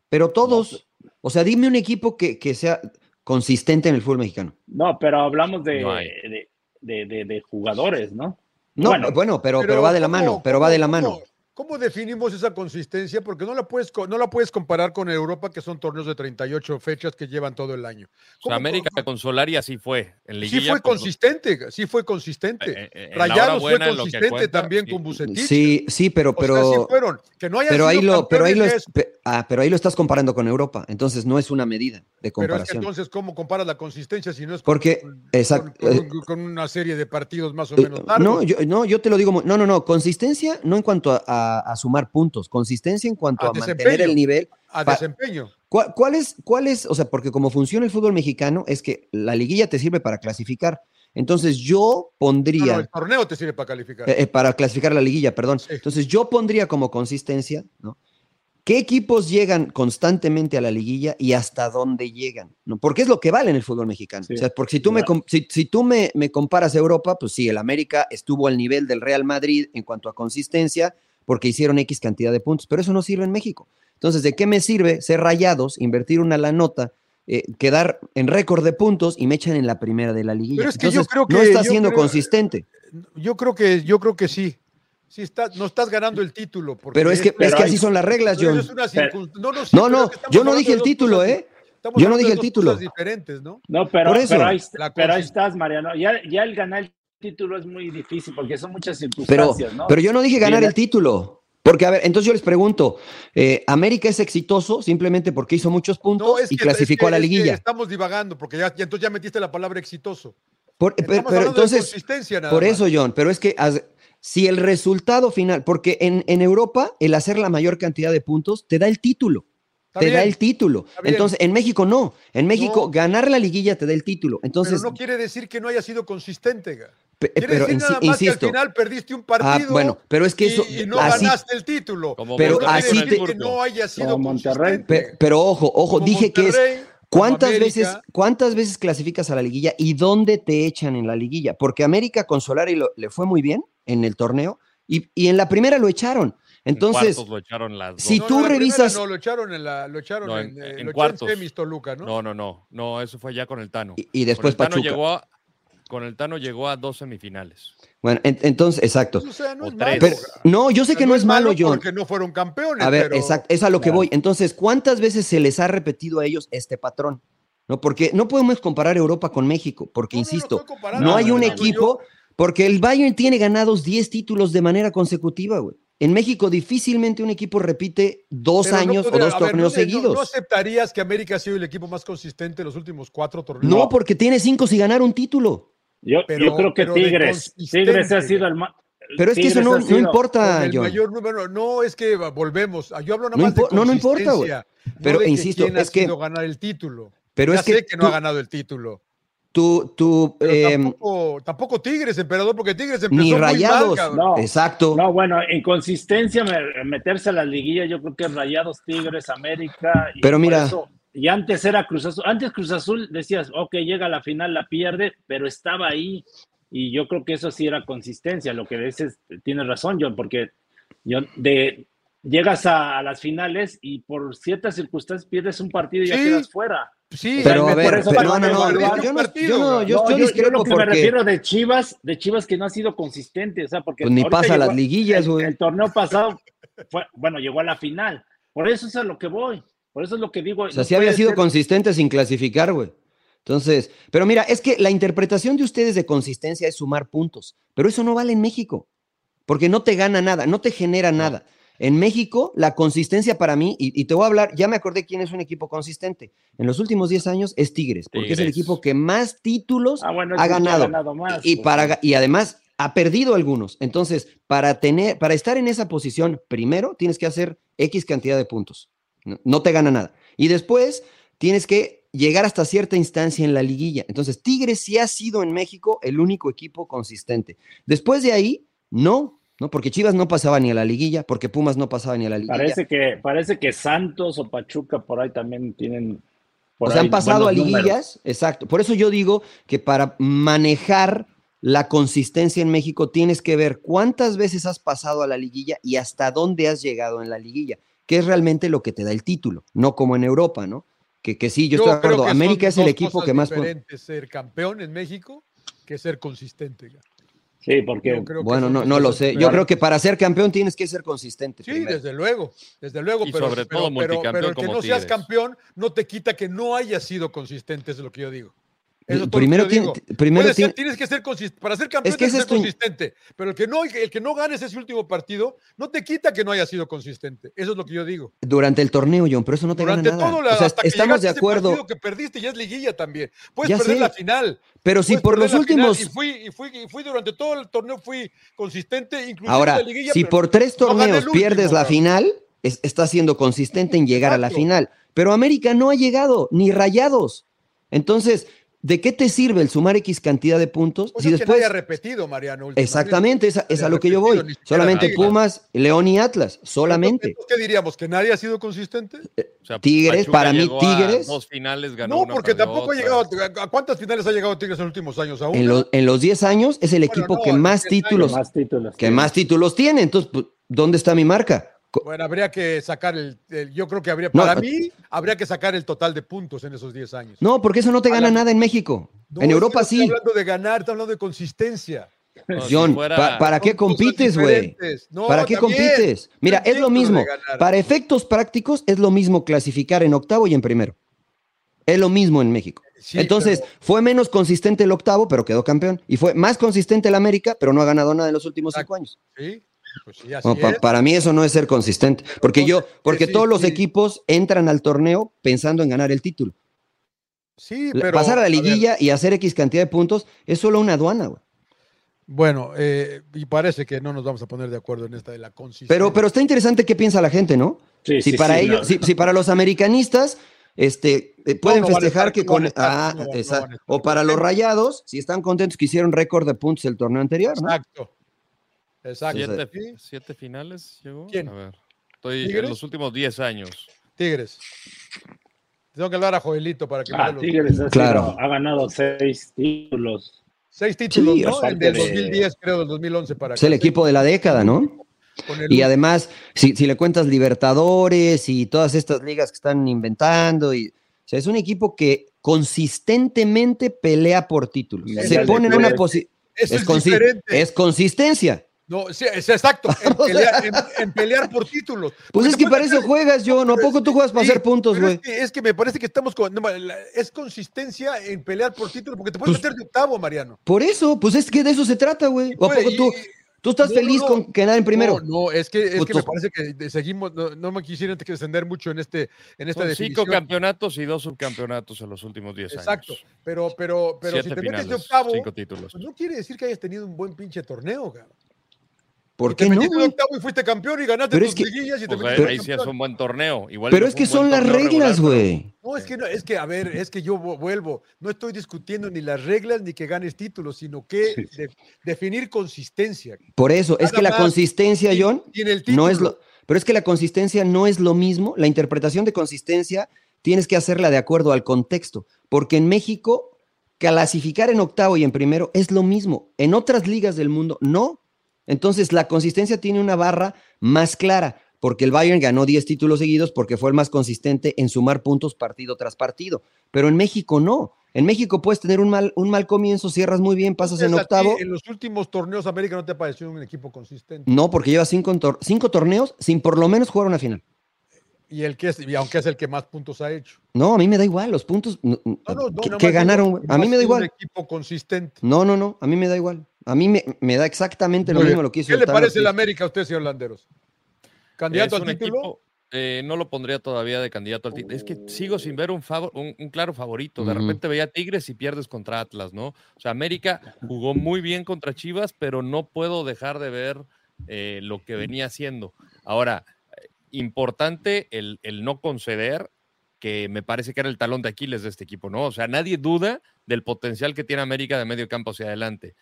Pero todos, o sea, dime un equipo que, que sea consistente en el fútbol mexicano. No, pero hablamos de, de, jugadores, ¿no? No, bueno, pero, pero, va de la mano, pero va de la mano. ¿Cómo definimos esa consistencia? Porque no la puedes, no la puedes comparar con Europa, que son torneos de 38 fechas que llevan todo el año. O América con Solari así fue. En sí fue pues, consistente, sí fue consistente. Eh, eh, Rayados fue consistente también con Bucetich. Sí, sí, pero, pero, fueron. Que no pero ahí lo, pero ahí lo, ah, pero ahí lo estás comparando con Europa. Entonces no es una medida de comparación. Pero es que entonces, ¿cómo comparas la consistencia si no es Porque, con, exacto, eh, con, una serie de partidos más o menos largos? No, yo, no, yo te lo digo. No, no, no. Consistencia no en cuanto a a, sumar puntos, consistencia en cuanto a, mantener el nivel. A desempeño. ¿Cuál, es, ¿Cuál es? O sea, porque como funciona el fútbol mexicano, es que la liguilla te sirve para clasificar. Entonces yo pondría. el torneo te sirve para calificar. Eh, eh, para clasificar la liguilla, perdón. Entonces yo pondría como consistencia, ¿no? ¿Qué equipos llegan constantemente a la liguilla y hasta dónde llegan? ¿No? Porque es lo que vale en el fútbol mexicano. O sea, porque si tú, me, si, tú me, me, comparas a Europa, pues sí, el América estuvo al nivel del Real Madrid en cuanto a consistencia, porque hicieron X cantidad de puntos, pero eso no sirve en México. Entonces, ¿de qué me sirve ser rayados, invertir una la nota, eh, quedar en récord de puntos y me echan en la primera de la liguilla? Pero es que yo creo que no está siendo consistente. Yo creo que, yo creo que sí. Sí está, no estás ganando el título. Pero es que, es, que así son las reglas, John. no, no, yo no dije el título, ¿eh? Yo no dije el título. diferentes, ¿no? No, pero, pero, ahí, pero ahí, estás, Mariano. Ya, ya el ganar título es muy difícil porque son muchas circunstancias, pero, Pero yo no dije ganar el título. Porque, a ver, entonces yo les pregunto, eh, ¿América es exitoso simplemente porque hizo muchos puntos y clasificó a la liguilla? estamos divagando, porque ya, entonces ya metiste la palabra exitoso. Por, pero, entonces, por eso, John, pero es que si el resultado final, porque en, en, Europa el hacer la mayor cantidad de puntos te da el título. Te da el título. Entonces, en México no. En México, ganar la liguilla te da el título. Entonces, pero no quiere decir que no haya sido consistente pero decir nada más que al final perdiste un ah, partido bueno, pero es que eso, y, no ganaste el título. pero así que no haya sido Monterrey. Pero, ojo, ojo, dije que es ¿Cuántas veces, ¿Cuántas veces clasificas a la liguilla y dónde te echan en la liguilla? Porque América con Solari le fue muy bien en el torneo y, y, en la primera lo echaron. Entonces, lo echaron las si tú revisas. No, lo echaron en la, lo echaron en, en, cuartos. Toluca, ¿no? No, no, no, no, eso fue ya con el Tano. Y, después Pachuca. llegó a, con el Tano llegó a dos semifinales. Bueno, entonces, exacto. Pues, no, yo sé que no, es malo, John. Porque no fueron campeones. A ver, exacto, es a lo que voy. Entonces, ¿cuántas veces se les ha repetido a ellos este patrón? ¿No? Porque no podemos comparar Europa con México, porque insisto, no, hay un equipo, porque el Bayern tiene ganados 10 títulos de manera consecutiva, güey. En México difícilmente un equipo repite dos años o dos torneos seguidos. ¿no, aceptarías que América ha sido el equipo más consistente en los últimos cuatro torneos? No, porque tiene cinco sin ganar un título. Yo, creo que Tigres, Tigres ha sido el más. Pero es que eso no, no importa, el mayor número, no es que volvemos. Yo hablo nada más no, de no, no importa, güey. Pero insisto, es que ganar el título. Pero ya es sé que, no ha ganado el título. Tú, tú, eh, tampoco, tampoco, Tigres, emperador, porque Tigres empezó ni rayados. Muy mal, Exacto. No, bueno, en consistencia meterse a la liguilla, yo creo que Rayados, Tigres, América. Pero mira, y antes era Cruz Azul. Antes Cruz Azul decías, ok, llega a la final, la pierde, pero estaba ahí. Y yo creo que eso sí era consistencia. Lo que dices, tienes razón, John, porque yo, de, llegas a, las finales y por ciertas circunstancias pierdes un partido y ya quedas fuera. Sí, pero a ver, no, no, no, yo no, yo yo, yo, lo que me refiero de Chivas, de Chivas que no ha sido consistente, o sea, porque pues ni pasa las liguillas, güey. El, torneo pasado fue, bueno, llegó a la final. Por eso es a lo que voy. Por eso es lo que digo. O sea, sí había sido consistente sin clasificar, güey. Entonces, pero mira, es que la interpretación de ustedes de consistencia es sumar puntos, pero eso no vale en México, porque no te gana nada, no te genera nada. En México, la consistencia para mí, y, te voy a hablar, ya me acordé quién es un equipo consistente. En los últimos 10 años es Tigres, porque es el equipo que más títulos ah, ha ganado. y, pues, para, y además ha perdido algunos. Entonces, para, tener, para estar en esa posición, primero tienes que hacer X cantidad de puntos no te gana nada. Y después tienes que llegar hasta cierta instancia en la liguilla. Entonces, Tigres sí ha sido en México el único equipo consistente. Después de ahí, no, ¿no? Porque Chivas no pasaba ni a la liguilla, porque Pumas no pasaba ni a la liguilla. Parece que, parece que Santos o Pachuca por ahí también tienen. o sea, han pasado a liguillas, exacto. Por eso yo digo que para manejar la consistencia en México tienes que ver cuántas veces has pasado a la liguilla y hasta dónde has llegado en la liguilla, que es realmente lo que te da el título, no como en Europa, ¿no? Que, que sí, yo, estoy de acuerdo. América es el equipo que más. Es ser campeón en México que ser consistente. Sí, porque. Bueno, no, no lo sé. Yo creo que para ser campeón tienes que ser consistente. Sí, desde luego, desde luego. pero, sobre todo pero, pero, el que no seas campeón no te quita que no haya sido consistente, es lo que yo digo. Eso primero, tiene, primero tienes que ser consistente. Para ser campeón tienes que ser consistente. Pero el que, no, el que no ganes ese último partido no te quita que no haya sido consistente. Eso es lo que yo digo. Durante el torneo, John, pero eso no te Durante gana nada. o sea, estamos de acuerdo. Ese que perdiste ya es liguilla también. Puedes perder la final. Pero si por los últimos. Y fui, y, fui, y fui, durante todo el torneo, fui consistente. Ahora, si por tres torneos pierdes la final, estás siendo consistente en llegar a la final. Pero América no ha llegado, ni rayados. Entonces, ¿De qué te sirve el sumar X cantidad de puntos? Pues si después... haya repetido, Mariano. Exactamente, es a, lo que yo voy. Solamente Pumas, León y Atlas, solamente. ¿Qué diríamos? ¿Que nadie ha sido consistente? Eh, tigres, para mí Tigres. dos finales ganó No, porque tampoco ha llegado. ¿A cuántas finales ha llegado Tigres en los últimos años aún? En, los 10 años es el equipo que más títulos, que más títulos tiene. Entonces, pues, ¿dónde está mi marca? Bueno, habría que sacar el, yo creo que habría, para mí, habría que sacar el total de puntos en esos 10 años. No, porque eso no te gana nada en México. en Europa sí. Estás hablando de ganar, estás hablando de consistencia. John, ¿para qué compites, güey? ¿Para qué compites? Mira, es lo mismo. Para efectos prácticos, es lo mismo clasificar en octavo y en primero. Es lo mismo en México. Entonces, fue menos consistente el octavo, pero quedó campeón. Y fue más consistente el América, pero no ha ganado nada en los últimos cinco años. Sí, pues para mí eso no es ser consistente, porque yo, porque todos los equipos entran al torneo pensando en ganar el título. Sí, pero pasar a la liguilla y hacer X cantidad de puntos es solo una aduana, Bueno, eh, y parece que no nos vamos a poner de acuerdo en esta de la consistencia. Pero, pero está interesante qué piensa la gente, ¿no? si para ellos, si, para los americanistas, este, eh, pueden festejar que con ah, o para los rayados, si están contentos que hicieron récord de puntos el torneo anterior, ¿no? Exacto. Exacto. Siete, finales llegó. ¿Quién? A ver. Estoy en los últimos 10 años. Tigres. Tengo que hablar a Joelito para que ah, Tigres ha, claro. ha ganado seis títulos. Seis títulos, ¿no? El del 2010, creo, del 2011 para Es el equipo de la década, ¿no? Y además, si, si, le cuentas Libertadores y todas estas ligas que están inventando, y, o sea, es un equipo que consistentemente pelea por títulos. Se pone en una posición. Es, es, consistencia. No, sí, es exacto, en pelear, por títulos. Pues es que para eso juegas, yo, ¿no? ¿A poco tú juegas para hacer puntos, güey? Es, que me parece que estamos con. es consistencia en pelear por títulos, porque te puedes pues meter de octavo, Mariano. Por eso, pues es que de eso se trata, güey. ¿O a poco tú, tú estás feliz con quedar en primero? No, es que, es que me parece que seguimos, no, me quisiera descender mucho en este en esta Cinco campeonatos y dos subcampeonatos en los últimos diez años. Exacto, pero, pero, pero si te metes de octavo, pues no quiere decir que hayas tenido un buen pinche torneo, cabrón. ¿Por qué no? octavo y fuiste campeón y ganaste tus liguillas y te pues ahí, sí es un buen torneo. Igual pero es que son las reglas, güey. No, es que, no, es que, a ver, es que yo vuelvo. No estoy discutiendo ni las reglas ni que ganes títulos, sino que definir consistencia. Por eso, es que la consistencia, John, no es lo. Pero es que la consistencia no es lo mismo. La interpretación de consistencia tienes que hacerla de acuerdo al contexto. Porque en México, clasificar en octavo y en primero es lo mismo. En otras ligas del mundo, no. Entonces, la consistencia tiene una barra más clara, porque el Bayern ganó 10 títulos seguidos porque fue el más consistente en sumar puntos partido tras partido. Pero en México no. En México puedes tener un mal, un mal comienzo, cierras muy bien, pasas en octavo. en los últimos torneos América no te ha parecido un equipo consistente. No, porque lleva cinco, cinco torneos sin por lo menos jugar una final. Y el que es, y aunque es el que más puntos ha hecho. No, a mí me da igual, los puntos que, ganaron, a mí me da igual. Un equipo consistente. No, no, no, a mí me da igual. A mí me, da exactamente lo mismo lo que hizo ¿Qué le parece el América a usted, señor Landeros? ¿Candidato al título? Eh, no lo pondría todavía de candidato al título. Es que sigo sin ver un, un, claro favorito. De repente veía Tigres y pierdes contra Atlas, ¿no? O sea, América jugó muy bien contra Chivas, pero no puedo dejar de ver eh, lo que venía haciendo. Ahora, importante el, el, no conceder que me parece que era el talón de Aquiles de este equipo, ¿no? O sea, nadie duda del potencial que tiene América de medio campo hacia adelante.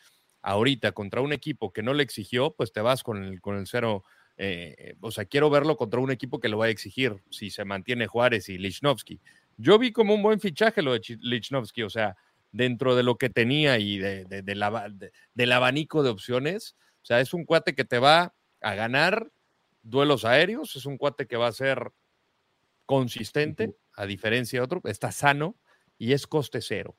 Ahorita, contra un equipo que no le exigió, pues te vas con el, con el cero. Eh, o sea, quiero verlo contra un equipo que lo va a exigir si se mantiene Juárez y Lichnowsky. Yo vi como un buen fichaje lo de Lichnowsky, o sea, dentro de lo que tenía y de, del abanico de opciones. O sea, es un cuate que te va a ganar duelos aéreos, es un cuate que va a ser consistente, a diferencia de otro, está sano y es coste cero.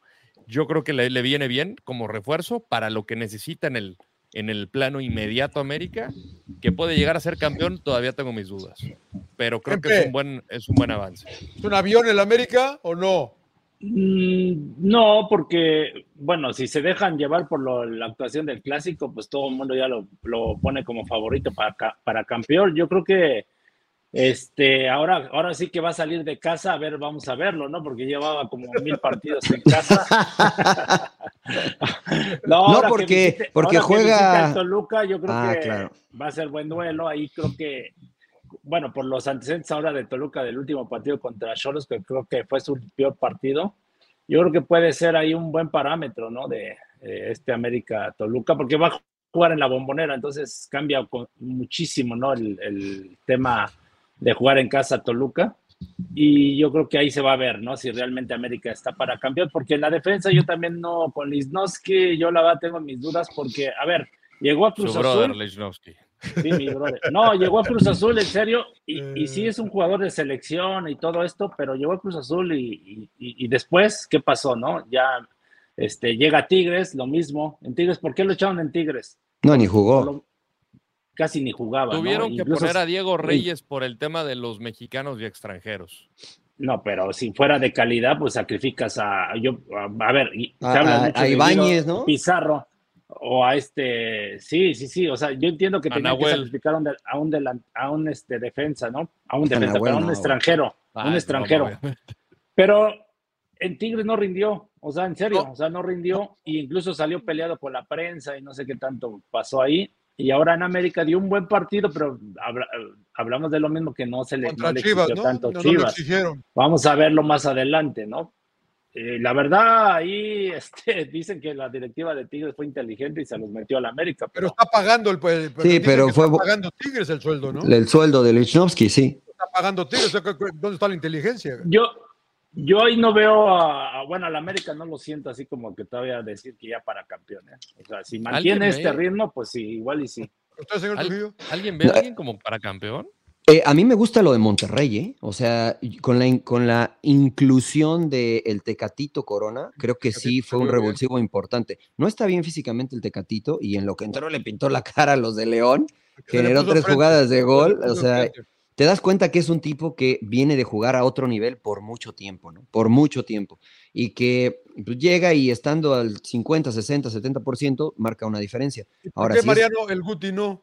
Yo creo que le, viene bien como refuerzo para lo que necesita en el, en el plano inmediato América, que puede llegar a ser campeón, todavía tengo mis dudas. Pero creo que es un, buen, es un buen avance. ¿Es un avión el América o no? Mm, no, porque, bueno, si se dejan llevar por la actuación del clásico, pues todo el mundo ya lo, lo pone como favorito para, para campeón. Yo creo que este, ahora, ahora sí que va a salir de casa, a ver, vamos a verlo, ¿no? Porque llevaba como mil partidos en casa. no, porque, porque juega. Toluca, yo creo ah, que va a ser buen duelo. Ahí creo que, bueno, por los antecedentes ahora de Toluca del último partido contra Cholos, que creo que fue su peor partido, yo creo que puede ser ahí un buen parámetro, ¿no? De, este América Toluca, porque va a jugar en la bombonera, entonces cambia muchísimo, ¿no? El, el tema de jugar en casa Toluca. Y yo creo que ahí se va a ver, ¿no? Si realmente América está para campeón, porque en la defensa yo también no, con Lisnowski, yo la verdad tengo mis dudas, porque, a ver, llegó a Cruz Azul. Sí, mi brother. No, llegó a Cruz Azul, en serio, y, y, sí es un jugador de selección y todo esto, pero llegó a Cruz Azul y, y, después, ¿qué pasó, no? Ya este, llega a Tigres, lo mismo. En Tigres, ¿por qué lo echaron en Tigres? No, ni jugó casi ni jugaba. Tuvieron que poner a Diego Reyes por el tema de los mexicanos y extranjeros. No, pero si fuera de calidad, pues sacrificas a, yo, a, ver, a, Ibáñez, ¿no? Pizarro o a este, sí, sí, sí, o sea, yo entiendo que tenía que sacrificar a un, a un este, defensa, ¿no? A un defensa, pero a un extranjero, un extranjero. pero en Tigres no rindió, o sea, en serio, o sea, no rindió e incluso salió peleado por la prensa y no sé qué tanto pasó ahí y ahora en América dio un buen partido, pero hablamos de lo mismo que no se le, no tanto Chivas. Vamos a verlo más adelante, ¿no? Eh, la verdad, ahí este, dicen que la directiva de Tigres fue inteligente y se los metió a la América. Pero, está pagando el. Pues, sí, pero fue. pagando Tigres el sueldo, ¿no? El sueldo de Lichnowsky, sí. Está pagando Tigres, ¿dónde está la inteligencia? Yo, yo ahí no veo a, bueno, al América no lo siento así como que todavía decir que ya para campeón. ¿eh? O sea, si mantiene este ritmo, pues sí, igual y sí. ¿Alguien ve a alguien como para campeón? Eh, a mí me gusta lo de Monterrey, ¿eh? O sea, con la, con la inclusión del el Tecatito Corona, creo que sí fue un revulsivo importante. No está bien físicamente el Tecatito y en lo que entró le pintó la cara a los de León, generó tres jugadas de gol, o sea, te das cuenta que es un tipo que viene de jugar a otro nivel por mucho tiempo, ¿no? Por mucho tiempo. Y que pues, llega y estando al 50, 60, 70%, marca una diferencia. ¿Por qué Mariano el Guti no?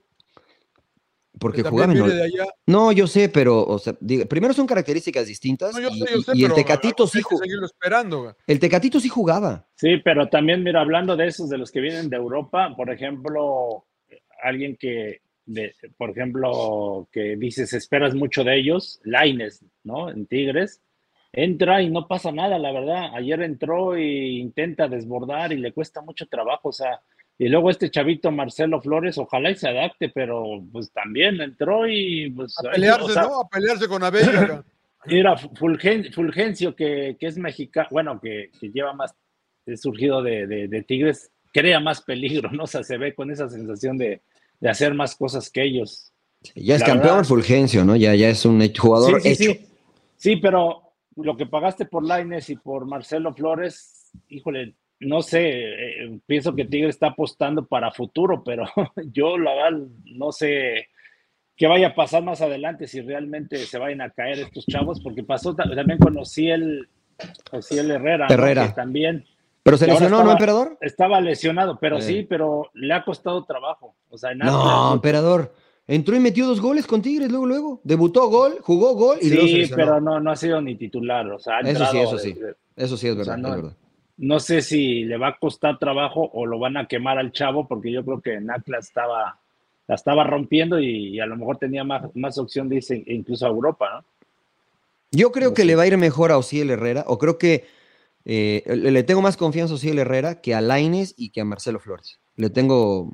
Porque jugaba no, no, yo sé, pero o sea, primero son características distintas y, el Tecatito sí jugaba. El Tecatito sí jugaba. Sí, pero también, mira, hablando de esos, de los que vienen de Europa, por ejemplo, alguien que de, por ejemplo, que dices, esperas mucho de ellos, Laines, ¿no? En Tigres, entra y no pasa nada, la verdad. Ayer entró e intenta desbordar y le cuesta mucho trabajo, o sea, y luego este chavito Marcelo Flores, ojalá y se adapte, pero pues también entró y pues... A pelearse, ¿no? A pelearse con Abel. Era Fulgencio, que, que es mexicano, bueno, que, que, lleva más, es surgido de, de, de Tigres, crea más peligro, ¿no? O sea, se ve con esa sensación de, de hacer más cosas que ellos. Ya es campeón Fulgencio, ¿no? Ya, ya es un jugador sí, sí, hecho. Sí. sí, pero lo que pagaste por Laines y por Marcelo Flores, híjole, no sé, eh, pienso que Tigre está apostando para futuro, pero yo la verdad no sé qué vaya a pasar más adelante si realmente se vayan a caer estos chavos, porque pasó también conocí el, el Herrera, Herrera. también pero se lesionó, ¿no, emperador? Estaba lesionado, pero sí, pero le ha costado trabajo. O sea, no, emperador. Entró y metió dos goles con Tigres, luego, luego. Debutó gol, jugó gol y luego Sí, pero no, no ha sido ni titular. O sea, eso sí, eso sí. Eso sí es verdad, no, No sé si le va a costar trabajo o lo van a quemar al chavo, porque yo creo que Nacla estaba, la estaba rompiendo y, a lo mejor tenía más, más opción de irse incluso a Europa, ¿no? Yo creo que le va a ir mejor a Osiel Herrera, o creo que eh, le tengo más confianza a Osiel Herrera que a Laines y que a Marcelo Flores. Le tengo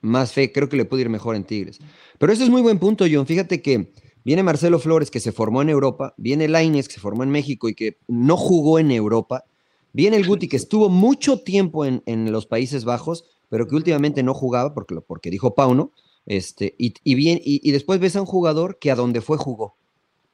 más fe, creo que le puede ir mejor en Tigres. Pero ese es muy buen punto, John. Fíjate que viene Marcelo Flores, que se formó en Europa, viene Laines, que se formó en México y que no jugó en Europa, viene el Guti, que estuvo mucho tiempo en, los Países Bajos, pero que últimamente no jugaba, porque, porque dijo Pauno, este, y, bien, y, después ves a un jugador que a donde fue jugó.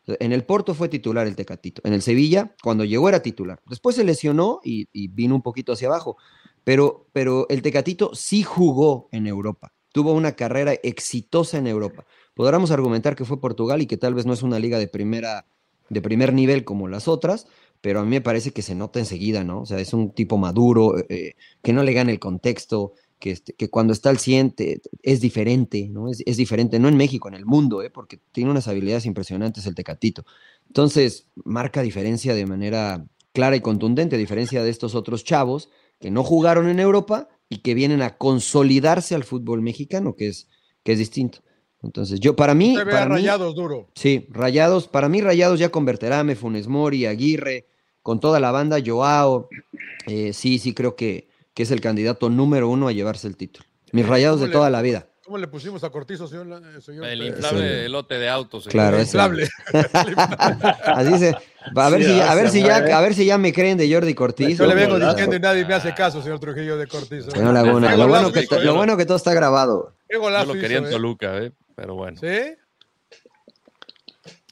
En el Porto fue titular el Tecatito. En el Sevilla, cuando llegó era titular. Después se lesionó y, vino un poquito hacia abajo. Pero, pero el Tecatito sí jugó en Europa, tuvo una carrera exitosa en Europa. Podríamos argumentar que fue Portugal y que tal vez no es una liga de, primera, de primer nivel como las otras, pero a mí me parece que se nota enseguida, ¿no? O sea, es un tipo maduro, eh, eh, que no le gana el contexto, que, este, que cuando está al 100 es diferente, ¿no? Es, es, diferente, no en México, en el mundo, ¿eh? porque tiene unas habilidades impresionantes el Tecatito. Entonces, marca diferencia de manera clara y contundente, a diferencia de estos otros chavos que no jugaron en Europa y que vienen a consolidarse al fútbol mexicano, que es, que es distinto. Entonces, yo para mí. Para rayados duro. Sí, rayados. Para mí, rayados ya con Berterame, Funes Mori, Aguirre, con toda la banda, Joao. Eh, sí, sí, creo que, que es el candidato número uno a llevarse el título. Mis rayados de toda la vida. ¿Cómo le pusimos a Cortizo, señor? El inflable lote de autos. Claro, el inflable. Así se. A ver, si, a, ver si ya, a ver si ya me creen de Jordi Cortizo. Yo le vengo diciendo y nadie me hace caso, señor Trujillo de Cortizo. Señor Laguna, lo, bueno que, lo bueno que todo está grabado. Qué golazo Yo lo quería en ¿eh? Toluca, ¿eh? pero bueno. ¿Sí?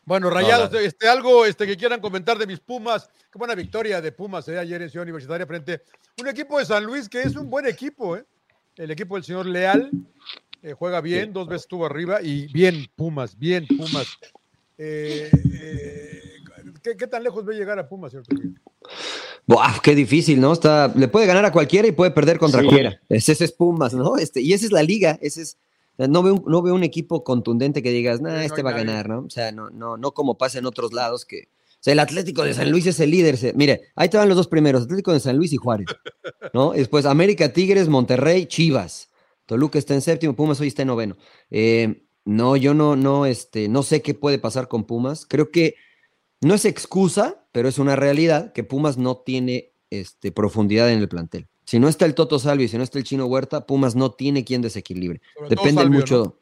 Bueno, Rayados, este, algo este, que quieran comentar de mis Pumas. Qué buena victoria de Pumas eh, ayer en Ciudad Universitaria frente a un equipo de San Luis que es un buen equipo. ¿eh? El equipo del señor Leal eh, juega bien, dos veces estuvo arriba y bien Pumas, bien Pumas. Eh, eh, ¿qué, tan lejos ve llegar a Pumas, cierto? qué difícil, ¿no? Está, le puede ganar a cualquiera y puede perder contra cualquiera. Ese, es Pumas, ¿no? Este, y esa es la liga, ese es, no veo, un, no veo un equipo contundente que digas, nah, este va a ganar, ¿no? O sea, no, no, no como pasa en otros lados que. O sea, el Atlético de San Luis es el líder. mire, ahí te van los dos primeros, Atlético de San Luis y Juárez, ¿no? después América, Tigres, Monterrey, Chivas. Toluca está en séptimo, Pumas hoy está en noveno. Eh, no, yo no, no, este, no sé qué puede pasar con Pumas. Creo que no es excusa, pero es una realidad que Pumas no tiene este, profundidad en el plantel. Si no está el Toto Salvi, si no está el Chino Huerta, Pumas no tiene quien desequilibre. Dependen mucho.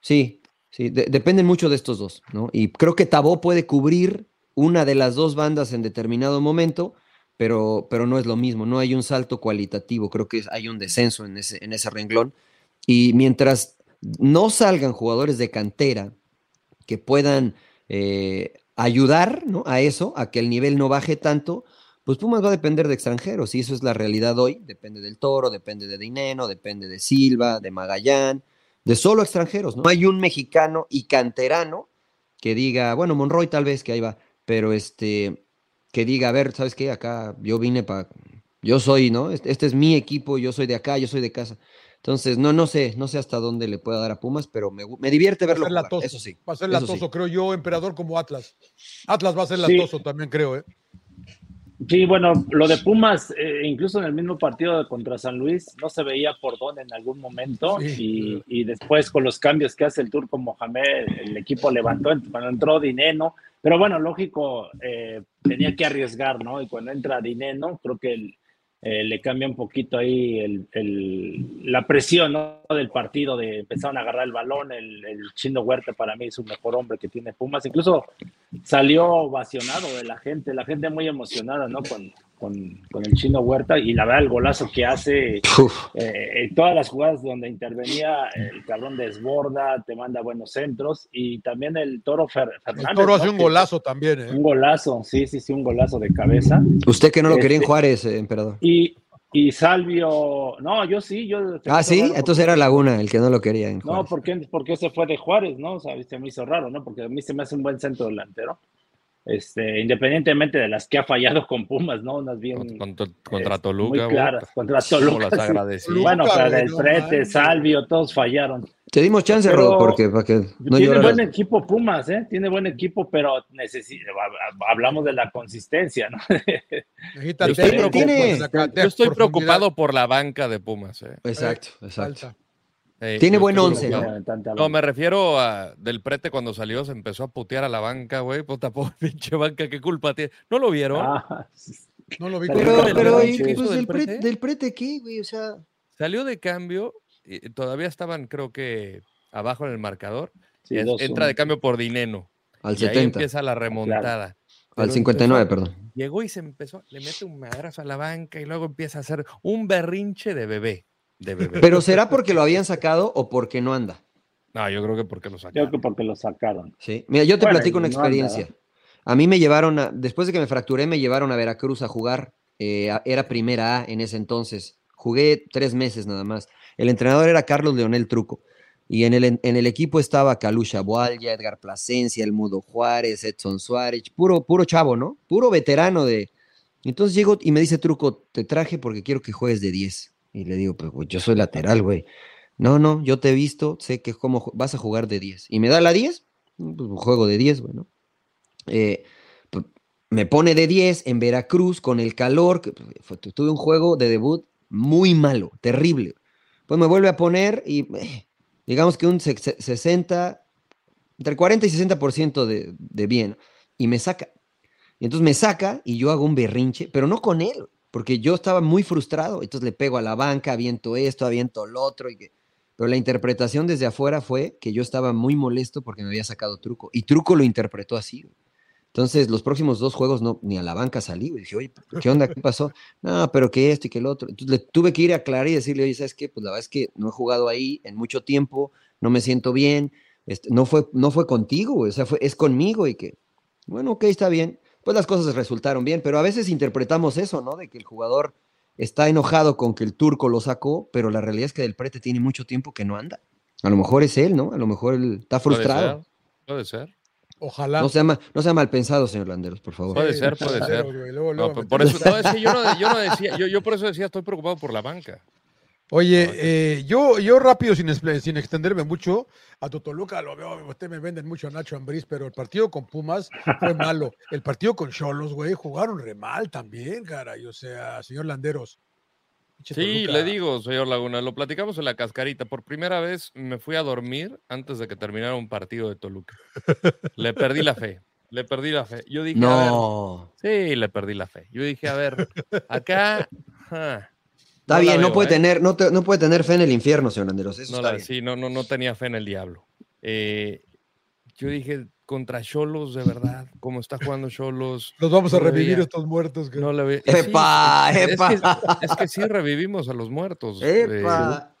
Sí, sí, dependen mucho de estos dos, ¿no? Y creo que Tabó puede cubrir una de las dos bandas en determinado momento pero, pero no es lo mismo, no hay un salto cualitativo, creo que hay un descenso en ese, en ese renglón. Y mientras no salgan jugadores de cantera que puedan eh, ayudar a eso, a que el nivel no baje tanto, pues Pumas va a depender de extranjeros, y eso es la realidad hoy, depende del Toro, depende de Dineno, depende de Silva, de Magallán, de solo extranjeros, no hay un mexicano y canterano que diga, bueno, Monroy tal vez que ahí va, pero este, que diga, a ver, ¿sabes qué? Acá yo vine para, yo soy, ¿no? Este, este, es mi equipo, yo soy de acá, yo soy de casa. Entonces, no, no sé, no sé hasta dónde le pueda dar a Pumas, pero me, me divierte verlo jugar, eso sí. Va a ser latoso, creo yo, emperador como Atlas. Atlas va a ser latoso también, creo, ¿eh? Sí, bueno, lo de Pumas, eh, incluso en el mismo partido contra San Luis, no se veía por dónde en algún momento y, y, después con los cambios que hace el turco Mohamed, el equipo levantó, cuando entró Dineno, pero bueno, lógico, eh, tenía que arriesgar, ¿no? Y cuando entra Dineno, creo que eh, le cambia un poquito ahí el, la presión ¿no? del partido, de empezaron a agarrar el balón, el, Chino Huerta para mí es un mejor hombre que tiene Pumas, incluso salió ovacionado de la gente, la gente muy emocionada, ¿no? Con, con, el chino Huerta y la verdad el golazo que hace, eh, todas las jugadas donde intervenía, el cabrón desborda, te manda buenos centros y también el Toro Fernández. El Toro hace un golazo también. ¿eh? Un golazo, sí, sí, sí, un golazo de cabeza. Usted que no lo quería en este, Juárez, eh, emperador. Y, y Salvio, no, yo sí, yo. Ah, sí, entonces era Laguna el que no lo quería. En Juárez. No, porque, porque se fue de Juárez, ¿no? O sea, se me hizo raro, ¿no? Porque a mí se me hace un buen centro delantero este, independientemente de las que ha fallado con Pumas, ¿no? Unas bien. Contra, contra Toluca. Muy claras, contra Toluca. Bueno, para el Frete, Salvio, todos fallaron. Te dimos chance, Rod, porque para que no Tiene buen equipo Pumas, ¿eh? Tiene buen equipo, pero necesita, hablamos de la consistencia, ¿no? yo estoy, preocupado, por la banca de Pumas, ¿eh? Exacto, exacto. Eh, Tiene buen once, ¿no? me refiero a Del Prete cuando salió, se empezó a putear a la banca, güey. Puta, pobre pinche banca, ¿qué culpa tiene? ¿No lo vieron? Ah, no lo vi. Pero, pero, pues, del, prete? ¿del Prete qué, güey? O sea... Salió de cambio, y todavía estaban, creo que, abajo en el marcador. entra de cambio por Dineno. Al y 70. Ahí empieza la remontada. Al 59, perdón. Llegó y se empezó, le mete un madrazo a la banca y luego empieza a hacer un berrinche de bebé. De bebé. Pero ¿será porque lo habían sacado o porque no anda? No, yo creo que porque lo sacaron. Yo creo que porque lo sacaron. Sí. Mira, yo te platico una experiencia. a mí me llevaron, a, después de que me fracturé, me llevaron a Veracruz a jugar. Eh, era primera A en ese entonces. Jugué tres meses nada más. El entrenador era Carlos Leonel Truco. Y en el, en el equipo estaba Calusha Boalya, Edgar Plasencia, El Mudo Juárez, Edson Suárez, puro, puro chavo, ¿no? Puro veterano de... Entonces llego y me dice Truco, te traje porque quiero que juegues de 10. Y le digo, pues yo soy lateral, güey. No, no, yo te he visto, sé que cómo vas a jugar de 10. Y me da la 10, pues juego de 10, güey, ¿no? Eh, pues, me pone de 10 en Veracruz con el calor, que pues, tuve un juego de debut muy malo, terrible. Pues me vuelve a poner y eh, digamos que un 60, entre 40 y 60% de, de bien, y me saca. Y entonces me saca y yo hago un berrinche, pero no con él, porque yo estaba muy frustrado, entonces le pego a la banca, aviento esto, aviento lo otro, y que... pero la interpretación desde afuera fue que yo estaba muy molesto porque me había sacado truco, y truco lo interpretó así. Entonces, los próximos dos juegos no, ni a la banca salí, Y dije, oye, ¿qué onda? ¿Qué pasó? No, pero que esto y que el otro. Entonces, le tuve que ir a aclarar y decirle, oye, ¿sabes qué? Pues la verdad es que no he jugado ahí en mucho tiempo, no me siento bien, este, no, fue, no fue contigo, o sea, fue, es conmigo y que, bueno, ok, está bien. Pues las cosas resultaron bien, pero a veces interpretamos eso, ¿no? De que el jugador está enojado con que el turco lo sacó, pero la realidad es que del prete tiene mucho tiempo que no anda. A lo mejor es él, ¿no? A lo mejor él está frustrado. Puede ser. Ojalá. No sea, mal, no sea mal pensado, señor Landeros, por favor. Puede ser, puede ser. por eso, yo, no, yo, no decía, yo, yo, por eso decía, estoy preocupado por la banca. Oye, eh, yo, yo rápido, sin, sin extenderme mucho, a Totoluca lo veo, usted me venden mucho a Nacho Ambriz, pero el partido con Pumas fue malo. El partido con Cholos, güey, jugaron re mal también, caray. O sea, señor Landeros, Sí, le digo, señor Laguna, lo platicamos en la cascarita. Por primera vez me fui a dormir antes de que terminara un partido de Toluca. le perdí la fe. Le perdí la fe. Yo dije, no. sí, le perdí la fe. Yo dije, a ver, acá. Está bien, no puede, ¿eh? tener, no, no, puede tener fe en el infierno, señor Landeros. Eso no, Sí, no, no, no tenía fe en el diablo. Eh, yo dije, contra Cholos, de verdad, como está jugando Cholos. Los vamos a revivir estos muertos. No la ve... ¡Epa! ¡Epa! Es que, sí revivimos a los muertos. ¡Epa!